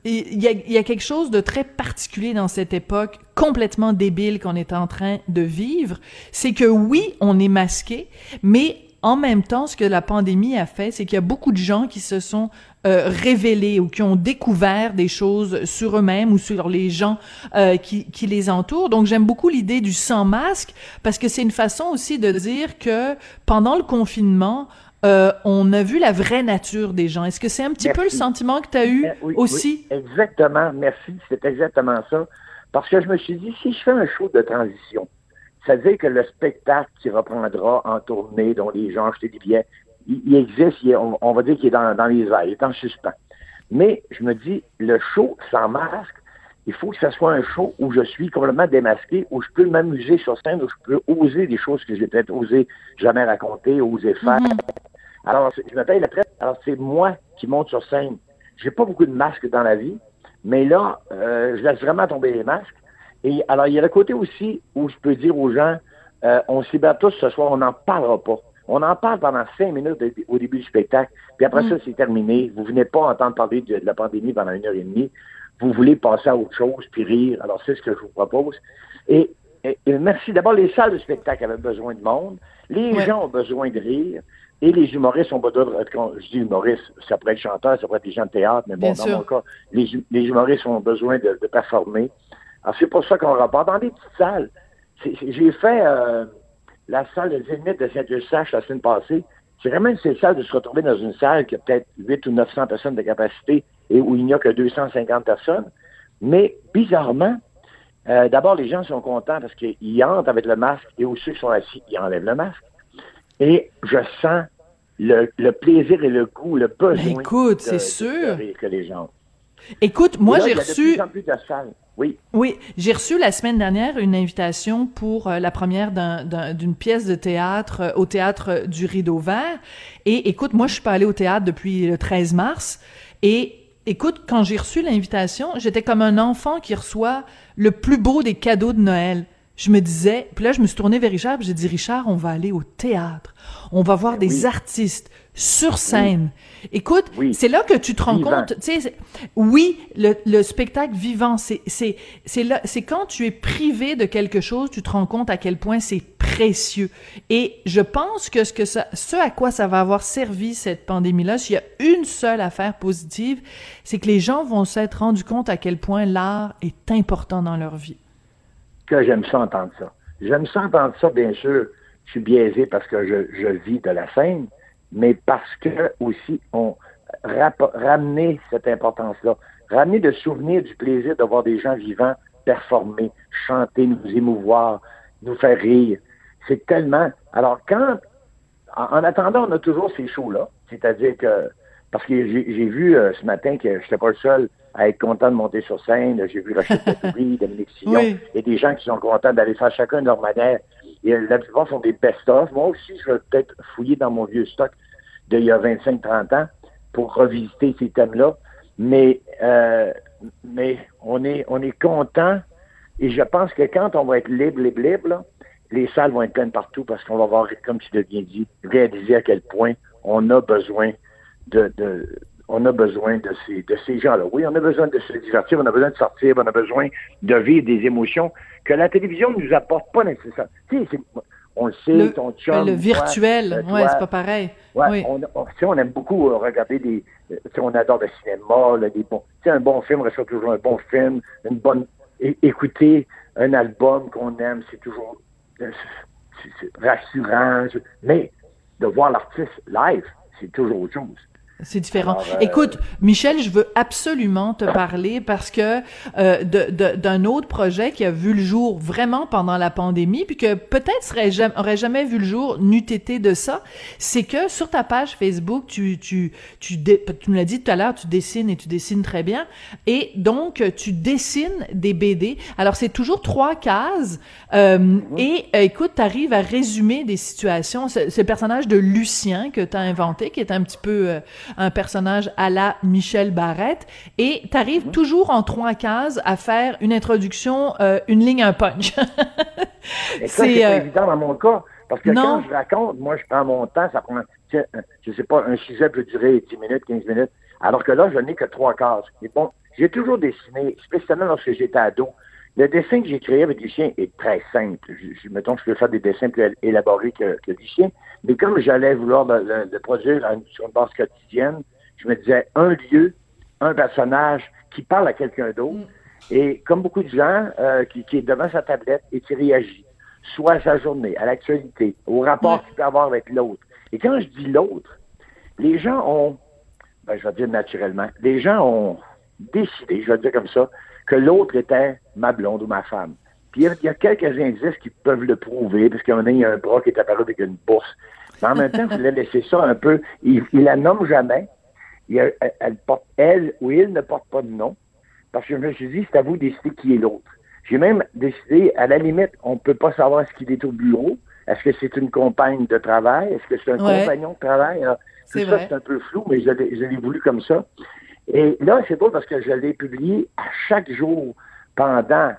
il y, a, y a quelque chose de très particulier dans cette époque complètement débile qu'on est en train de vivre, c'est que oui, on est masqué, mais en même temps, ce que la pandémie a fait, c'est qu'il y a beaucoup de gens qui se sont euh, révélés ou qui ont découvert des choses sur eux-mêmes ou sur les gens euh, qui, qui les entourent. Donc, j'aime beaucoup l'idée du sans masque parce que c'est une façon aussi de dire que pendant le confinement, euh, on a vu la vraie nature des gens. Est-ce que c'est un petit peu le sentiment que tu as eu eh aussi? exactement, merci, c'est exactement ça. Parce que je me suis dit, si je fais un show de transition, ça veut dire que le spectacle qui reprendra en tournée, dont les gens achètent des billets, il, existe, on, va dire qu'il est dans, les airs, il est en suspens. Mais je me dis, le show sans masque, il faut que ce soit un show où je suis complètement démasqué, où je peux m'amuser sur scène, où je peux oser des choses que j'ai peut-être osé jamais raconter, oser faire. Mhm. Alors, je me paye la traite. Alors, c'est moi qui monte sur scène. J'ai pas beaucoup de masques dans la vie, mais là, euh, je laisse vraiment tomber les masques. Et alors, il y a le côté aussi où je peux dire aux gens, euh, on s'y bat tous ce soir, on n'en parlera pas. On en parle pendant cinq minutes au début du spectacle, puis après mm. ça, c'est terminé. Vous venez pas entendre parler de, la pandémie pendant une heure et demie. Vous voulez passer à autre chose, puis rire. Alors, c'est ce que je vous propose. Et, merci. D'abord, les salles de spectacle avaient besoin de monde. Les gens ont besoin de rire. Et les humoristes ont besoin de... Quand je dis humoristes, ça pourrait être chanteur, ça pourrait être des gens de théâtre, mais bon, dans mon cas, les, humoristes ont besoin de, performer. Alors, c'est pour ça qu'on rapporte dans des petites salles. J'ai fait euh, la salle de Zénith de Saint-Eustache la semaine passée. C'est vraiment une salle de se retrouver dans une salle qui a peut-être 8 ou 900 personnes de capacité et où il n'y a que 250 personnes. Mais bizarrement, euh, d'abord, les gens sont contents parce qu'ils entrent avec le masque et où ceux qui sont assis, ils enlèvent le masque. Et je sens le, le, plaisir et le goût, le besoin. Ben écoute, c'est sûr. que les gens. Écoute, moi j'ai reçu. Oui. Oui, j'ai reçu la semaine dernière une invitation pour euh, la première d'une pièce de théâtre euh, au théâtre du Rideau Vert. Et écoute, moi je suis pas allée au théâtre depuis le 13 mars. Et écoute, quand j'ai reçu l'invitation, j'étais comme un enfant qui reçoit le plus beau des cadeaux de Noël je me disais, puis là, je me suis tournée vers Richard, j'ai dit, Richard, on va aller au théâtre. On va voir ben des artistes sur scène. Écoute, c'est là que tu te rends compte, tu sais, oui, le, le, spectacle vivant, c'est, c'est, c'est là, c'est quand tu es privé de quelque chose, tu te rends compte à quel point c'est précieux. Et je pense que ce que ça, ce à quoi ça va avoir servi cette pandémie-là, s'il y a une seule affaire positive, c'est que les gens vont s'être rendus compte à quel point l'art est important dans leur vie que j'aime ça entendre ça. J'aime ça entendre ça, bien sûr. Je suis biaisé parce que je, vis de la scène, mais parce que aussi on ramener cette importance-là, ramener le souvenir du plaisir de voir des gens vivants performer, chanter, nous émouvoir, nous faire rire. C'est tellement. Alors quand, en, attendant, on a toujours ces shows-là, c'est-à-dire que parce que j'ai vu euh, ce matin que je n'étais pas le seul à être content de monter sur scène. J'ai vu Rachel Patoury, Dominique Sillon. Il y a des gens qui sont contents d'aller faire chacun de leur manière. Et la plupart sont des best-of. Moi aussi, je vais peut-être fouiller dans mon vieux stock d'il y a 25-30 ans pour revisiter ces thèmes-là. Mais, euh, mais on est, on est content. Et je pense que quand on va être libre, libre, libre, les salles vont être pleines partout parce qu'on va voir, comme tu l'as bien dit, réaliser à quel point on a besoin de, de, on a besoin de ces, de ces gens-là. Oui, on a besoin de se divertir, on a besoin de sortir, on a besoin de vivre des émotions que la télévision ne nous apporte pas nécessairement. Tu sais, on le sait, le, ton chum, Le virtuel, oui, c'est pas pareil. Ouais, oui. on, on, on, aime beaucoup euh, regarder des... Euh, on adore le cinéma, là, des bons... Tu sais, un bon film reste toujours un bon film, une bonne... écouter un album qu'on aime, c'est toujours euh, rassurant, mais de voir l'artiste live, c'est toujours autre chose. C'est différent. Euh, Écoute, Michel, je veux absolument te parler parce que euh, d'un autre projet qui a vu le jour vraiment pendant la pandémie, puis que peut-être serait jamais, aurait jamais vu le jour n'eût été de ça. C'est que sur ta page Facebook, tu tu tu, tu me l'as dit tout à l'heure, tu dessines et tu dessines très bien, et donc tu dessines des BD. Alors c'est toujours trois cases euh, et euh, écoute, tu arrives à résumer des situations. C'est le personnage de Lucien que tu as inventé, qui est un petit peu euh, un personnage à la Michel Barrette, et tu arrives mhm. toujours en trois cases à faire une introduction, euh, une ligne, un punch. c'est euh, évident dans mon cas, parce que quand je raconte, moi, je prends mon temps, ça prend, je sais pas, un sujet peut durer 10 minutes, 15 minutes, alors que là, je n'ai que trois cases. Et bon, j'ai toujours dessiné, spécialement lorsque j'étais ado. Le dessin que j'ai créé avec Lucien est très simple. Je, mettons que je peux faire des dessins plus élaborés que, que Lucien, mais comme j'allais vouloir le, produire sur une base quotidienne, je me disais un lieu, un personnage qui parle à quelqu'un d'autre. Mm. Et comme beaucoup de gens, euh, qui, est devant sa tablette et qui réagit, soit à sa journée, à l'actualité, au rapport qu'il peut avoir avec l'autre. Et quand je dis l'autre, les gens ont, ben, je vais dire naturellement, les gens ont décidé, je vais dire comme ça, que l'autre était ma blonde ou ma femme. Puis il y, a quelques indices qui peuvent le prouver, parce qu'à un moment donné, il y a un bras qui est apparu avec une bourse. Mais en même temps, il voulait laisser ça un peu. Il, il la nomme jamais. elle, porte, elle ou il ne porte pas de nom. Parce que je me suis dit, c'est à vous de décider qui est l'autre. J'ai même décidé, à la limite, on ne peut pas savoir ce qu'il est au bureau. Est-ce que c'est une compagne de travail? Est-ce que c'est un compagnon de travail? tout ça, c'est un peu flou, mais je l'ai voulu comme ça. Et là, c'est beau parce que je l'ai publié à chaque jour pendant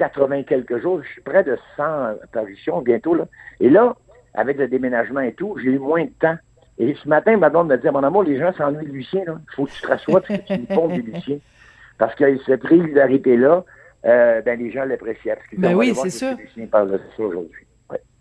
80 quelques jours. Je suis près de 100 apparitions bientôt. Là. Et là, avec le déménagement et tout, j'ai eu moins de temps. Et ce matin, ma blonde me dit, mon amour, les gens s'ennuient de Lucien. Il faut que tu te rassoies et que tu me pondes de Lucien. Parce que cette régularité-là, euh, ben, les gens l'apprécient. Ben oui, c'est sûr. Lucien parle de ça aujourd'hui.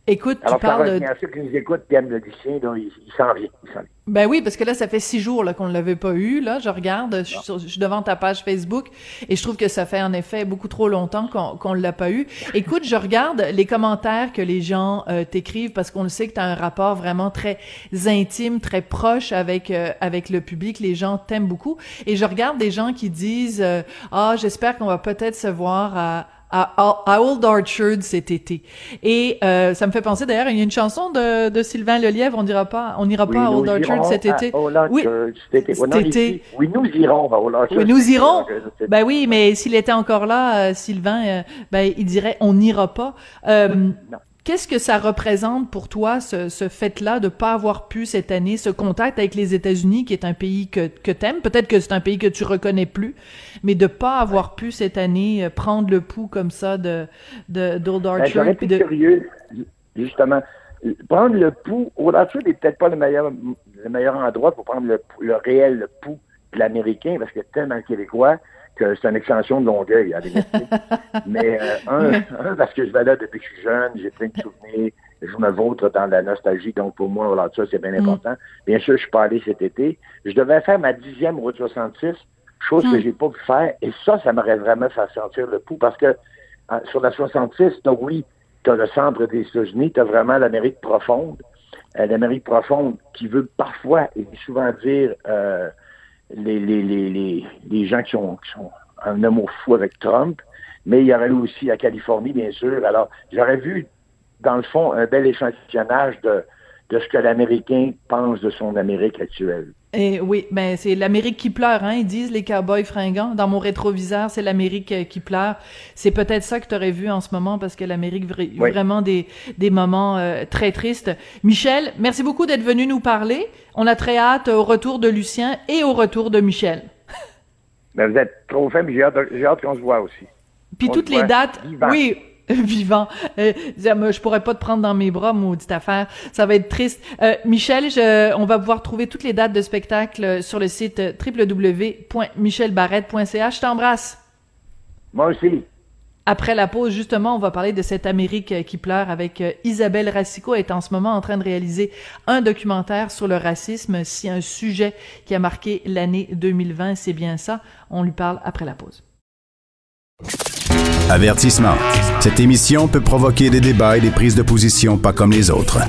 Écoute, Alors, tu parles... de... ceux qui nous écoutent qui aiment le Lucien, il, il s'en vient. Il s'en vient. Ben oui, parce que là, ça fait six jours là, qu'on ne l'avait pas eu. Là, je regarde, je, suis devant ta page Facebook et je trouve que ça fait en effet beaucoup trop longtemps qu'on ne l'a pas eu. Écoute, je regarde les commentaires que les gens euh, t'écrivent parce qu'on le sait que tu as un rapport vraiment très intime, très proche avec euh, avec le public. Les gens t'aiment beaucoup et je regarde des gens qui disent euh, ah j'espère qu'on va peut-être se voir à à, Old Orchard cet été. Et euh, ça me fait penser d'ailleurs, il y a une chanson de, de Sylvain Lelièvre, on dira pas, on n'ira pas à Old Orchard cet été. oui, cet été. Oui, nous irons à Old Orchard. Oui, nous irons. Ben oui, mais s'il était encore là, euh, Sylvain, euh, ben il dirait on n'ira pas. non. Qu'est-ce que ça représente pour toi, ce, ce fait-là de pas avoir pu cette année ce contact avec les États-Unis, qui est un pays que, que t'aimes, peut-être que c'est un pays que tu reconnais plus, mais de pas avoir pu cette année euh, prendre le pouls comme ça de d'Old ben, Archer. Ben, de... curieux, justement. Prendre le pouls, Old Archer n'est peut-être pas le meilleur, le meilleur endroit pour prendre le, le réel pouls de l'Américain, parce qu'il y a tellement Québécois que c'est une extension de Longueuil, à Mais euh, un, parce que je vais là depuis que je suis jeune, j'ai plein de souvenirs, je me vautre dans la nostalgie, donc pour moi, voilà, ça, c'est bien mm. important. Bien sûr, je suis pas allé cet été. Je devais faire ma dixième route 66, chose que mm. j'ai pas pu faire, et ça, ça m'aurait vraiment fait sentir le pouls, parce que sur la 66, donc oui, tu as le centre des États-Unis, tu as vraiment l'Amérique profonde, euh, l'Amérique profonde qui veut parfois et souvent dire euh, les, les, les, les, gens qui sont, qui sont en amour fou avec Trump, mais il y aurait aussi la Californie, bien sûr. Alors, j'aurais vu, dans le fond, un bel échantillonnage de, de ce que l'Américain pense de son Amérique actuelle. Et oui, ben c'est l'Amérique qui pleure, hein, ils disent les cowboys fringants. Dans mon rétroviseur, c'est l'Amérique euh, qui pleure. C'est peut-être ça que tu aurais vu en ce moment parce que l'Amérique vit vraiment des des moments euh, très tristes. Michel, merci beaucoup d'être venu nous parler. On a très hâte au retour de Lucien et au retour de Michel. Ben, vous êtes trop fin, mais j'ai hâte, hâte qu'on se voit aussi. Puis toutes les dates, oui, vivant. Euh, je pourrais pas te prendre dans mes bras, maudite affaire. Ça va être triste. Euh, Michel, je, on va pouvoir trouver toutes les dates de spectacle sur le site www.michelbarrette.ca. Je t'embrasse. Moi aussi. Après la pause, justement, on va parler de cette Amérique qui pleure avec euh, Isabelle Racicot est en ce moment en train de réaliser un documentaire sur le racisme. Si un sujet qui a marqué l'année 2020, c'est bien ça. On lui parle après la pause. Avertissement. Cette émission peut provoquer des débats et des prises de position pas comme les autres.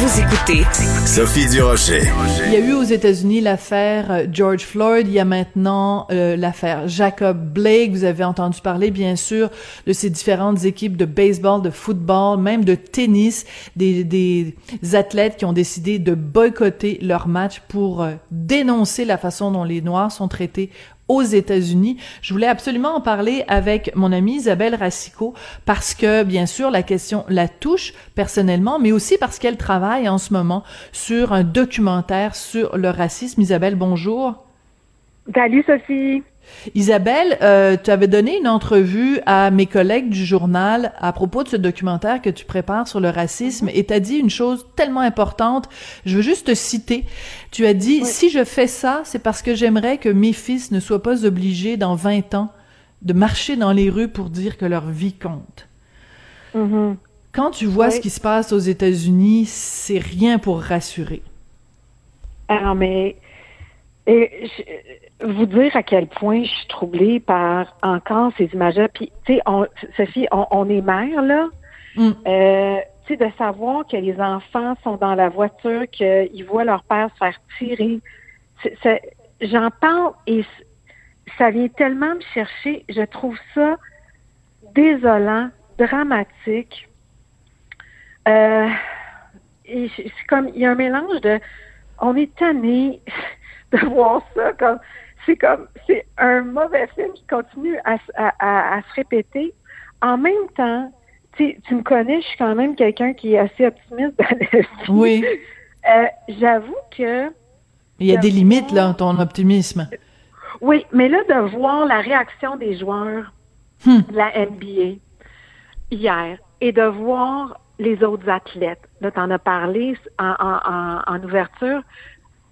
Vous écoutez Sophie Durocher. Il y a eu aux États-Unis l'affaire euh, George Floyd. Il y a maintenant euh, l'affaire Jacob Blake. Vous avez entendu parler, bien sûr, de ces différentes équipes de baseball, de football, même de tennis, des, des athlètes qui ont décidé de boycotter leur match pour euh, dénoncer la façon dont les Noirs sont traités aux États-Unis. Je voulais absolument en parler avec mon amie Isabelle Racicot parce que, bien sûr, la question la touche personnellement, mais aussi parce qu'elle travaille en ce moment sur un documentaire sur le racisme. Isabelle, bonjour. Salut Sophie. Isabelle, euh, tu avais donné une entrevue à mes collègues du journal à propos de ce documentaire que tu prépares sur le racisme et tu as dit une chose tellement importante. Je veux juste te citer. Tu as dit, si je fais ça, c'est parce que j'aimerais que mes fils ne soient pas obligés dans 20 ans de marcher dans les rues pour dire que leur vie compte. Mm-hmm. Quand tu vois ce qui se passe aux États-Unis, c'est rien pour rassurer. Alors, mais et vous dire à quel point je suis troublée par encore ces images-là. Puis, tu sais, on, Sophie, on, est mère, là. Mm. Euh, tu sais, de savoir que les enfants sont dans la voiture, qu'ils voient leur père se faire tirer. J'en parle et ça vient tellement me chercher. Je trouve ça désolant, dramatique. Euh, c'est comme, il y a un mélange de, on est tanné de voir ça comme c'est comme c'est un mauvais film qui continue à, se répéter. En même temps, tu me connais, je suis quand même quelqu'un qui est assez optimiste dans la vie. Oui. Euh, j'avoue que. Il y a des limites, là, ton optimisme. Oui, mais là, de voir la réaction des joueurs hmm. de la NBA hier et de voir les autres athlètes, là, tu en as parlé en ouverture,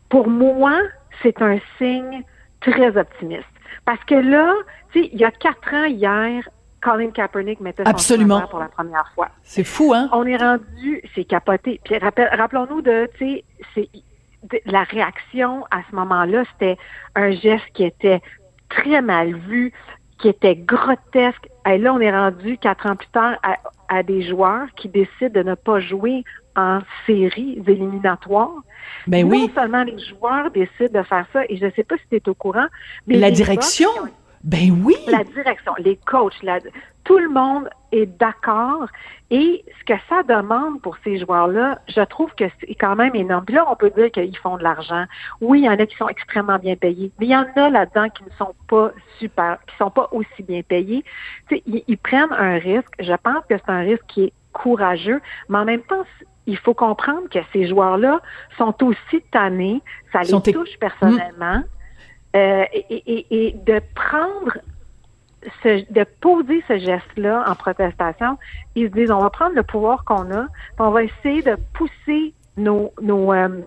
pour moi, c'est un signe très optimiste. Parce que là, tu sais, il y a quatre ans hier, Colin Kaepernick mettait son Absolument. pour la première fois. C'est fou, hein? On est rendu, c'est capoté. Puis rappelons-nous de, tu sais, la réaction à ce moment-là, c'était un geste qui était très mal vu, qui était grotesque. Et là, on est rendu quatre ans plus tard à, à des joueurs qui décident de ne pas jouer en séries éliminatoires. Ben non oui. seulement les joueurs décident de faire ça, et je ne sais pas si tu es au courant, mais la direction. Ben oui. La direction, les coachs, tout le monde est d'accord. Et ce que ça demande pour ces joueurs-là, je trouve que c'est quand même énorme. Puis là, on peut dire qu'ils font de l'argent. Oui, il y en a qui sont extrêmement bien payés, mais il y en a là-dedans qui ne sont pas super, qui sont pas aussi bien payés. Tu ils, ils prennent un risque. Je pense que c'est un risque qui est courageux, mais en même temps, il faut comprendre que ces joueurs-là sont aussi tannés, ça les touche personnellement, euh, et, de prendre, de poser ce geste-là en protestation, ils se disent, on va prendre le pouvoir qu'on a, on va essayer de pousser nos, nos, euh,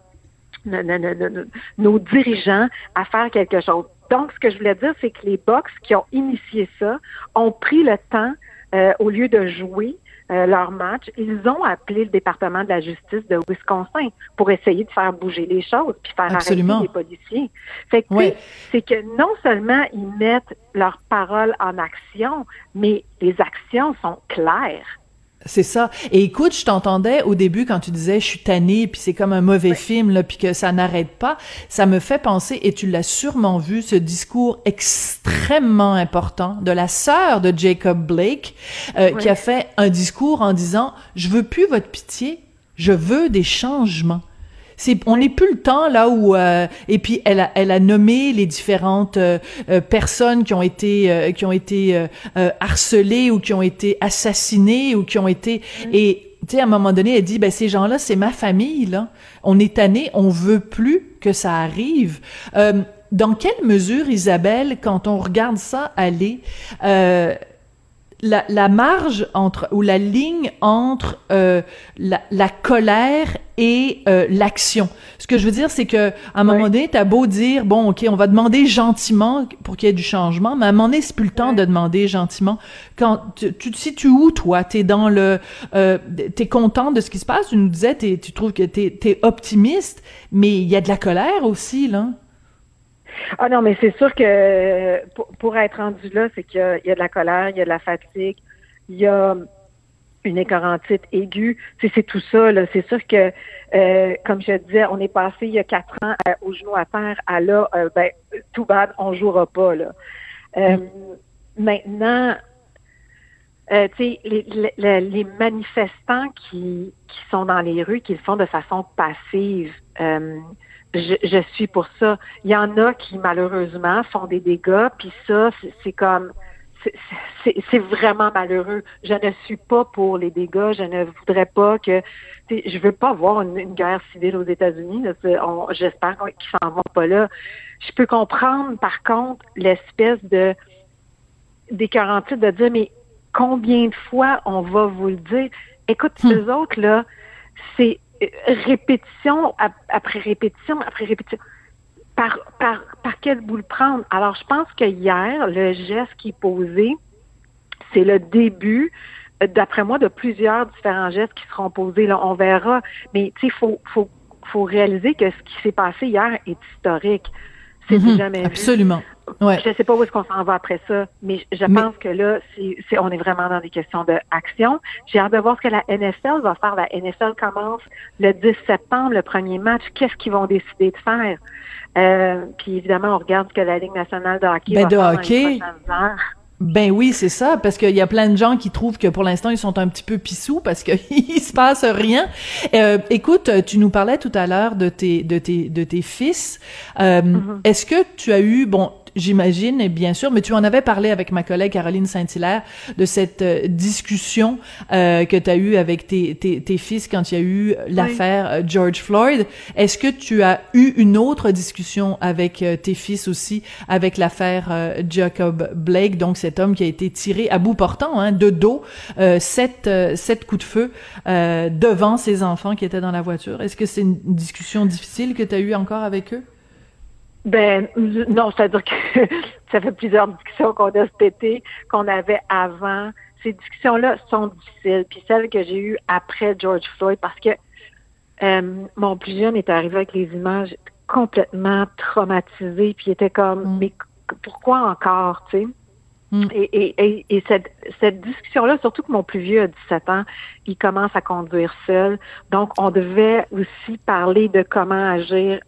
nos, dirigeants à faire quelque chose. Donc, ce que je voulais dire, c'est que les box qui ont initié ça ont pris le temps, euh, au lieu de jouer, euh, leur match, ils ont appelé le département de la justice de Wisconsin pour essayer de faire bouger les choses puis faire arrêter les policiers. Fait que c'est que non seulement ils mettent leurs paroles en action, mais les actions sont claires. C'est ça. Et écoute, je t'entendais au début quand tu disais je suis tannée puis c'est comme un mauvais film là puis que ça n'arrête pas. Ça me fait penser et tu l'as sûrement vu ce discours extrêmement important de la sœur de Jacob Blake euh, qui a fait un discours en disant je veux plus votre pitié, je veux des changements on n'est plus le temps là où euh, et puis elle a elle a nommé les différentes euh, euh, personnes qui ont été qui ont été harcelées ou qui ont été assassinées ou qui ont été mm. et tu sais à un moment donné elle dit ben ces gens-là c'est ma famille là on est tanné on veut plus que ça arrive dans quelle mesure Isabelle quand on regarde ça aller la, la, marge entre ou la ligne entre euh, la, la, colère et euh, l'action. Ce que je veux dire, c'est que à un moment donné, t'as beau dire bon, ok, on va demander gentiment pour qu'il y ait du changement, mais à un moment donné, c'est plus le temps de demander gentiment. Quand tu, tu te situes où toi T'es dans le, euh, t'es content de ce qui se passe Tu nous disais, tu trouves que t'es es optimiste, mais il y a de la colère aussi là. Ah non, mais c'est sûr que pour, être rendu là, c'est qu'il y, a de la colère, il y a de la fatigue, il y a une écorantite aiguë. C'est tout ça. C'est sûr que, euh, comme je disais, on est passé il y a quatre ans au genou à terre à là, euh, ben, tout bad, on jouera pas. Là. Euh, maintenant, euh, tu sais, les, les, manifestants qui, qui sont dans les rues, qui le font de façon passive, euh, je, suis pour ça. Il y en a qui, malheureusement, font des dégâts, puis ça, c'est comme... C'est vraiment malheureux. Je ne suis pas pour les dégâts. Je ne voudrais pas que... Je veux pas voir une, guerre civile aux États-Unis. J'espère qu'ils s'en vont pas là. Je peux comprendre, par contre, l'espèce de des de dire, mais combien de fois on va vous le dire? Écoute, hmm. ces autres, là, c'est répétition après répétition après répétition. Par, par, par quel bout le prendre? Alors, je pense que hier, le geste qui est posé, c'est le début, d'après moi, de plusieurs différents gestes qui seront posés. Là, on verra. Mais, tu sais, il faut, faut, faut réaliser que ce qui s'est passé hier est historique. C'est mhm. jamais Absolument. Ouais. Je ne sais pas où est-ce qu'on s'en va après ça, mais je pense que là, c'est, on est vraiment dans des questions d'action. J'ai hâte de voir ce que la NFL va faire. La NFL commence le 10 septembre, le premier match. Qu'est-ce qu'ils vont décider de faire? Euh, puis évidemment, on regarde ce que la Ligue nationale de hockey ben va de faire hockey. Ben oui, c'est ça, parce qu'il y a plein de gens qui trouvent que pour l'instant ils sont un petit peu pissous parce qu'il se passe rien. Euh, écoute, tu nous parlais tout à l'heure de tes de tes de tes fils. Euh, mm-hmm. Est-ce que tu as eu bon j'imagine, et bien sûr, mais tu en avais parlé avec ma collègue Caroline Saint-Hilaire de cette euh, discussion euh, que tu as eue avec tes, tes, tes, fils quand il y a eu l'affaire euh, George Floyd. Est-ce que tu as eu une autre discussion avec tes fils aussi, avec l'affaire Jacob Blake, donc cet homme qui a été tiré à bout portant, hein, de dos, sept, sept coups de feu devant ses enfants qui étaient dans la voiture? Est-ce que c'est une discussion difficile que tu as eue encore avec eux? Ben non, c'est-à-dire que ça fait plusieurs discussions qu'on a cet été, qu'on avait avant. Ces discussions-là sont difficiles. Puis celles que j'ai eues après George Floyd, parce que euh, mon plus jeune est arrivé avec les images complètement traumatisées, puis il était comme, mm. mais pourquoi encore, tu sais? Mm. Et, et, et, cette, cette discussion-là, surtout que mon plus vieux a 17 ans, il commence à conduire seul. Donc, on devait aussi parler de comment agir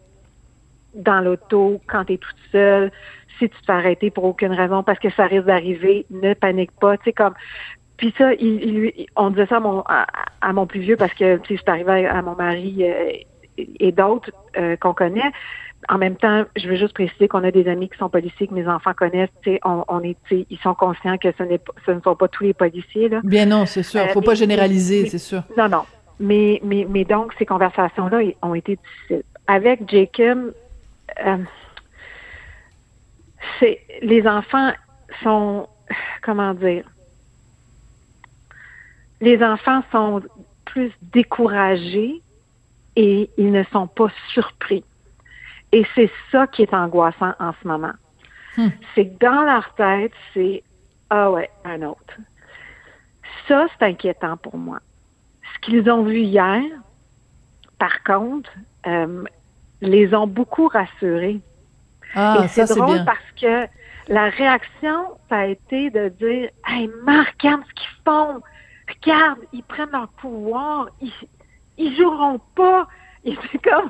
dans l'auto, quand tu es toute seule, si tu te fais arrêter pour aucune raison parce que ça risque d'arriver, ne panique pas. Tu sais, comme puis ça, il, on disait ça à mon, à, mon plus vieux parce que c'est arrivé à, mon mari euh, et d'autres euh, qu'on connaît. En même temps, je veux juste préciser qu'on a des amis qui sont policiers que mes enfants connaissent. On, on est, ils sont conscients que ce, ne sont pas tous les policiers. Là. Bien non, c'est sûr. Faut pas généraliser, c'est sûr. Non, non. Mais, mais, mais donc, ces conversations-là ont été difficiles. Avec Jacob, euh, c'est les enfants sont comment dire? Les enfants sont plus découragés et ils ne sont pas surpris. Et c'est ça qui est angoissant en ce moment. Hmm. C'est que dans leur tête, c'est ah ouais, un autre. Ça, c'est inquiétant pour moi. Ce qu'ils ont vu hier, par contre, euh, les ont beaucoup rassurés. Ah, Et c'est drôle parce que la réaction, ça a été de dire Hey, Marc, regarde ce qu'ils font. Regarde, ils prennent leur pouvoir. Ils, ils joueront pas. Et c'est comme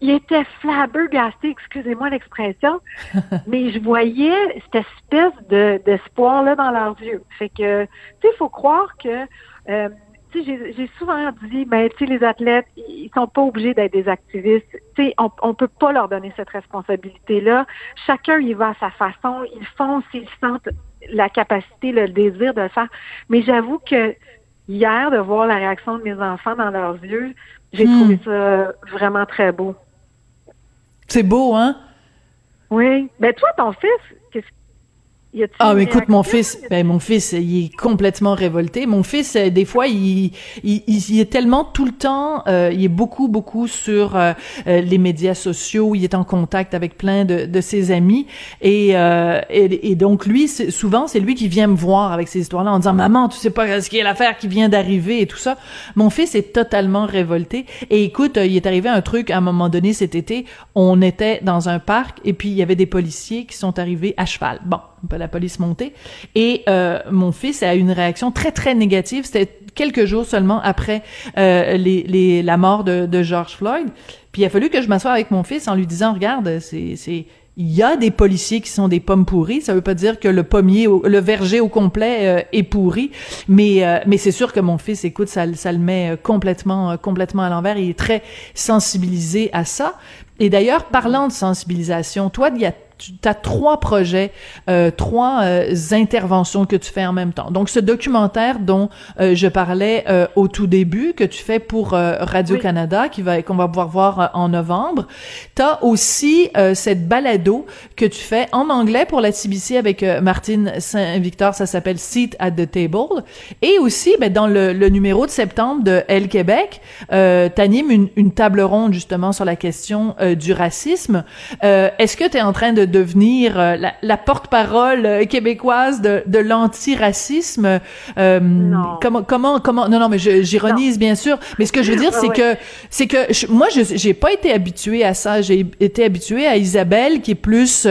ils étaient flabbergastés, excusez-moi l'expression, mais je voyais cette espèce de d'espoir-là dans leurs yeux. Fait que, tu sais, il faut croire que euh, j'ai souvent dit, ben, tu sais, les athlètes, ils sont pas obligés d'être des activistes. Tu sais, on, on peut pas leur donner cette responsabilité-là. Chacun y va à sa façon. Ils font s'ils sentent la capacité, le désir de le faire. Mais j'avoue que hier, de voir la réaction de mes enfants dans leurs yeux, j'ai hmm. trouvé ça vraiment très beau. C'est beau, hein? Oui. Mais ben, toi, ton fils, ah, mais écoute, mon fils, ben, mon fils, il est complètement révolté. Mon fils, euh, des fois, il, il, il est tellement tout le temps, euh, il est beaucoup, beaucoup sur euh, les médias sociaux, il est en contact avec plein de, de ses amis. Et, et, et, donc, lui, souvent, c'est lui qui vient me voir avec ces histoires-là en disant, maman, tu sais pas ce qu'il y a l'affaire qui vient d'arriver et tout ça. Mon fils est totalement révolté. Et écoute, il est arrivé un truc à un moment donné cet été, on était dans un parc et puis il y avait des policiers qui sont arrivés à cheval. Bon, la police montée. Et euh, mon fils a eu une réaction très, très négative. C'était quelques jours seulement après euh, les, les, la mort de, de George Floyd. Puis il a fallu que je m'assoie avec mon fils en lui disant, regarde, c'est... c'est il y a des policiers qui sont des pommes pourries. Ça veut pas dire que le pommier, le verger au complet euh, est pourri, mais euh, mais c'est sûr que mon fils, écoute, ça, ça le met complètement complètement à l'envers. Il est très sensibilisé à ça. Et d'ailleurs, parlant de sensibilisation, toi, il y a tu as trois projets, euh, trois euh, interventions que tu fais en même temps. Donc, ce documentaire dont euh, je parlais au tout début, que tu fais pour Radio-Canada, qui va qu'on va pouvoir voir en novembre. Tu as aussi cette balado que tu fais en anglais pour la CBC avec Martine Saint-Victor, ça s'appelle Seat at the Table. Et aussi, ben, dans le, le, numéro de septembre de Elle Québec, euh, tu animes une, une, table ronde justement sur la question du racisme. Est-ce que tu es en train de devenir euh, la, porte-parole euh, québécoise de, de l'antiracisme. Euh. Comment, comment, comment, non, non, mais j'ironise bien sûr. Mais ce que je veux dire, c'est que, c'est que moi, je, j'ai pas été habituée à ça. J'ai été habituée à Isabelle, qui est plus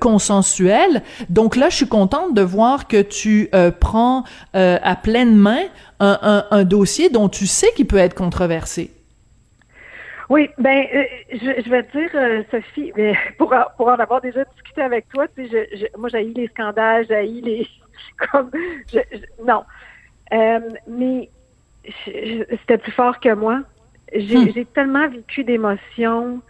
consensuelle. Donc là, je suis contente de voir que tu prends à pleine main un, un, un dossier dont tu sais qu'il peut être controversé. Oui, ben, euh, je, je, vais te dire, euh, Sophie, mais pour, pour en avoir déjà discuté avec toi, tu sais, je, je, moi, j'ai les scandales, j'ai les... comme, non. Euh, mais c'était plus fort que moi. J'ai hmm. tellement vécu d'émotions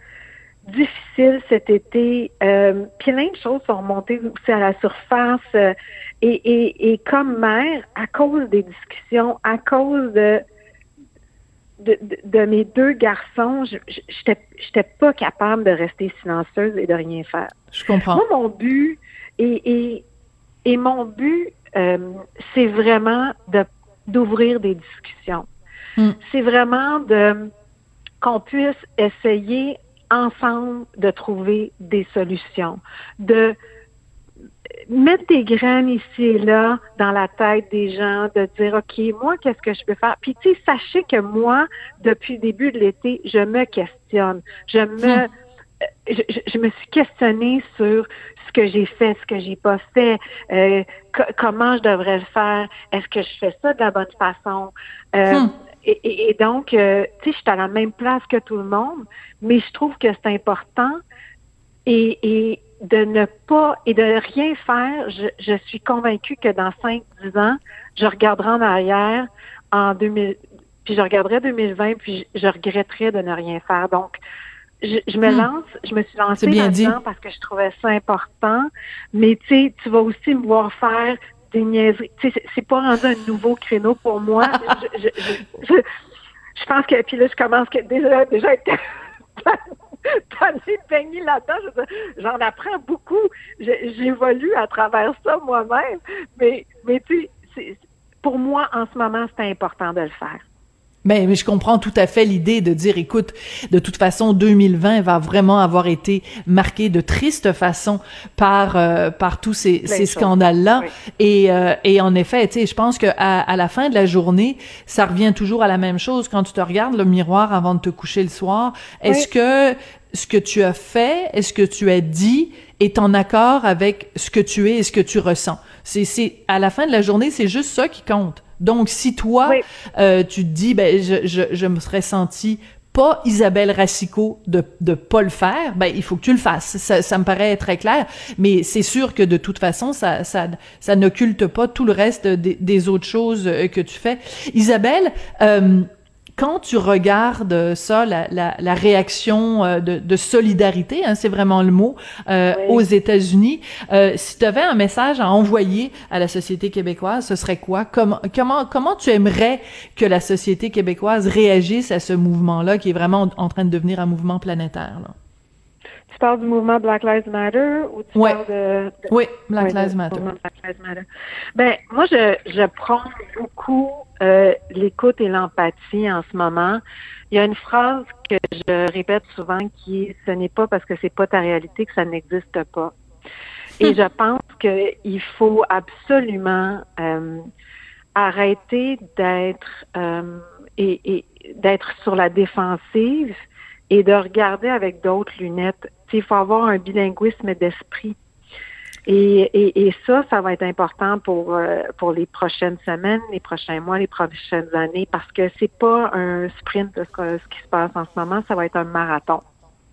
difficiles cet été. Euh, plein de choses sont remontées aussi à la surface. et, et, et comme mère, à cause des discussions, à cause de de, de, mes deux garçons, je n'étais pas capable de rester silencieuse et de rien faire. Je comprends. Moi, mon but, et, et, et mon but, euh, c'est vraiment de d'ouvrir des discussions. Hmm. C'est vraiment de qu'on puisse essayer ensemble de trouver des solutions, de mettre des graines ici et là dans la tête des gens, de dire, OK, moi, qu'est-ce que je peux faire? Puis, tu sais, sachez que moi, depuis le début de l'été, je me questionne. Je me, hmm. je, me suis questionnée sur ce que j'ai fait, ce que j'ai pas fait, euh, comment je devrais le faire, est-ce que je fais ça de la bonne façon? Euh, hmm. et, et, donc, euh, tu sais, je suis à la même place que tout le monde, mais je trouve que c'est important et, et de ne pas et de rien faire, je, je suis convaincue que dans 5-10 ans, je regarderai en arrière en 2000, puis je regarderai 2020, puis je, regretterai de ne rien faire. Donc, je, je me hmm. lance, je me suis lancée là-dedans parce que je trouvais ça important. Mais tu sais, tu vas aussi me voir faire des niaiseries. Tu sais, c'est pas rendu un nouveau créneau pour moi. je, je, je, pense que puis là, je commence que déjà déjà être baigner là-dedans. J'en apprends beaucoup. J'évolue à travers ça moi-même. Mais, mais tu sais, pour moi, en ce moment, c'est important de le faire. Mais, mais, je comprends tout à fait l'idée de dire, écoute, de toute façon, 2020 va vraiment avoir été marqué de triste façon par euh, par tous ces, ces scandales-là. Et, euh, et en effet, tu sais, je pense que à, à, la fin de la journée, ça revient toujours à la même chose. Quand tu te regardes le miroir avant de te coucher le soir, est-ce que ce que tu as fait, est-ce que tu as dit est en accord avec ce que tu es et ce que tu ressens? C'est, c'est à la fin de la journée, c'est juste ça qui compte. Donc, si toi, euh, tu te dis, ben, je, je, je me serais senti pas Isabelle Racicot de de pas le faire, ben il faut que tu le fasses. Ça, ça me paraît très clair, mais c'est sûr que de toute façon ça ça ça n'occulte pas tout le reste des, des autres choses que tu fais. Isabelle, euh, quand tu regardes ça, la, la, la réaction euh, de, de solidarité, hein, c'est vraiment le mot, euh, aux États-Unis, euh, si tu avais un message à envoyer à la société québécoise, ce serait quoi? Comment, comment, comment tu aimerais que la société québécoise réagisse à ce mouvement-là qui est vraiment en train de devenir un mouvement planétaire? Là? Tu parles du mouvement Black Lives Matter ou tu parles de, Oui, Black, Lives Matter. Black Lives Matter. Ben, moi, je, je prends beaucoup euh, l'écoute et l'empathie en ce moment. Il y a une phrase que je répète souvent qui est ce n'est pas parce que c'est pas ta réalité que ça n'existe pas. Et je pense qu'il faut absolument euh, arrêter d'être euh, et, et d'être sur la défensive et de regarder avec d'autres lunettes. Il faut avoir un bilinguisme d'esprit. Et, et, et, ça, ça va être important pour euh, pour les prochaines semaines, les prochains mois, les prochaines années, parce que c'est pas un sprint ce, ce qui se passe en ce moment, ça va être un marathon.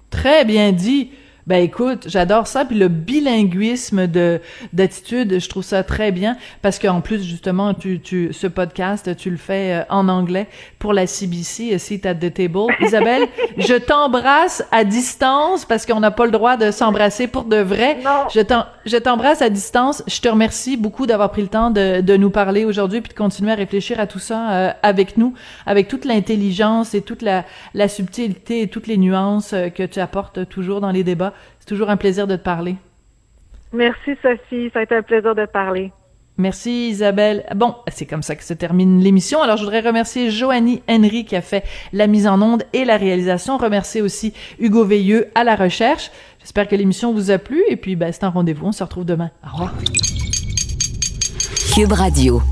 Très bien dit. Ben écoute, j'adore ça puis le bilinguisme de d'attitude, je trouve ça très bien parce qu'en plus justement tu tu ce podcast tu le fais euh, en anglais pour la CBC Seat at the Table. Isabelle, je t'embrasse à distance parce qu'on n'a pas le droit de s'embrasser pour de vrai. Non. Je t'embrasse à distance. Je te remercie beaucoup d'avoir pris le temps de de nous parler aujourd'hui puis de continuer à réfléchir à tout ça euh, avec nous, avec toute l'intelligence et toute la la subtilité et toutes les nuances euh, que tu apportes toujours dans les débats. C'est toujours un plaisir de te parler. Merci, Sophie. Ça a été un plaisir de te parler. Merci Isabelle. Bon, c'est comme ça que se termine l'émission. Alors je voudrais remercier Joanie Henry qui a fait la mise en onde et la réalisation. Remercier aussi Hugo Veilleux à la recherche. J'espère que l'émission vous a plu et puis ben, c'est un rendez-vous. On se retrouve demain. Au revoir. Cube Radio.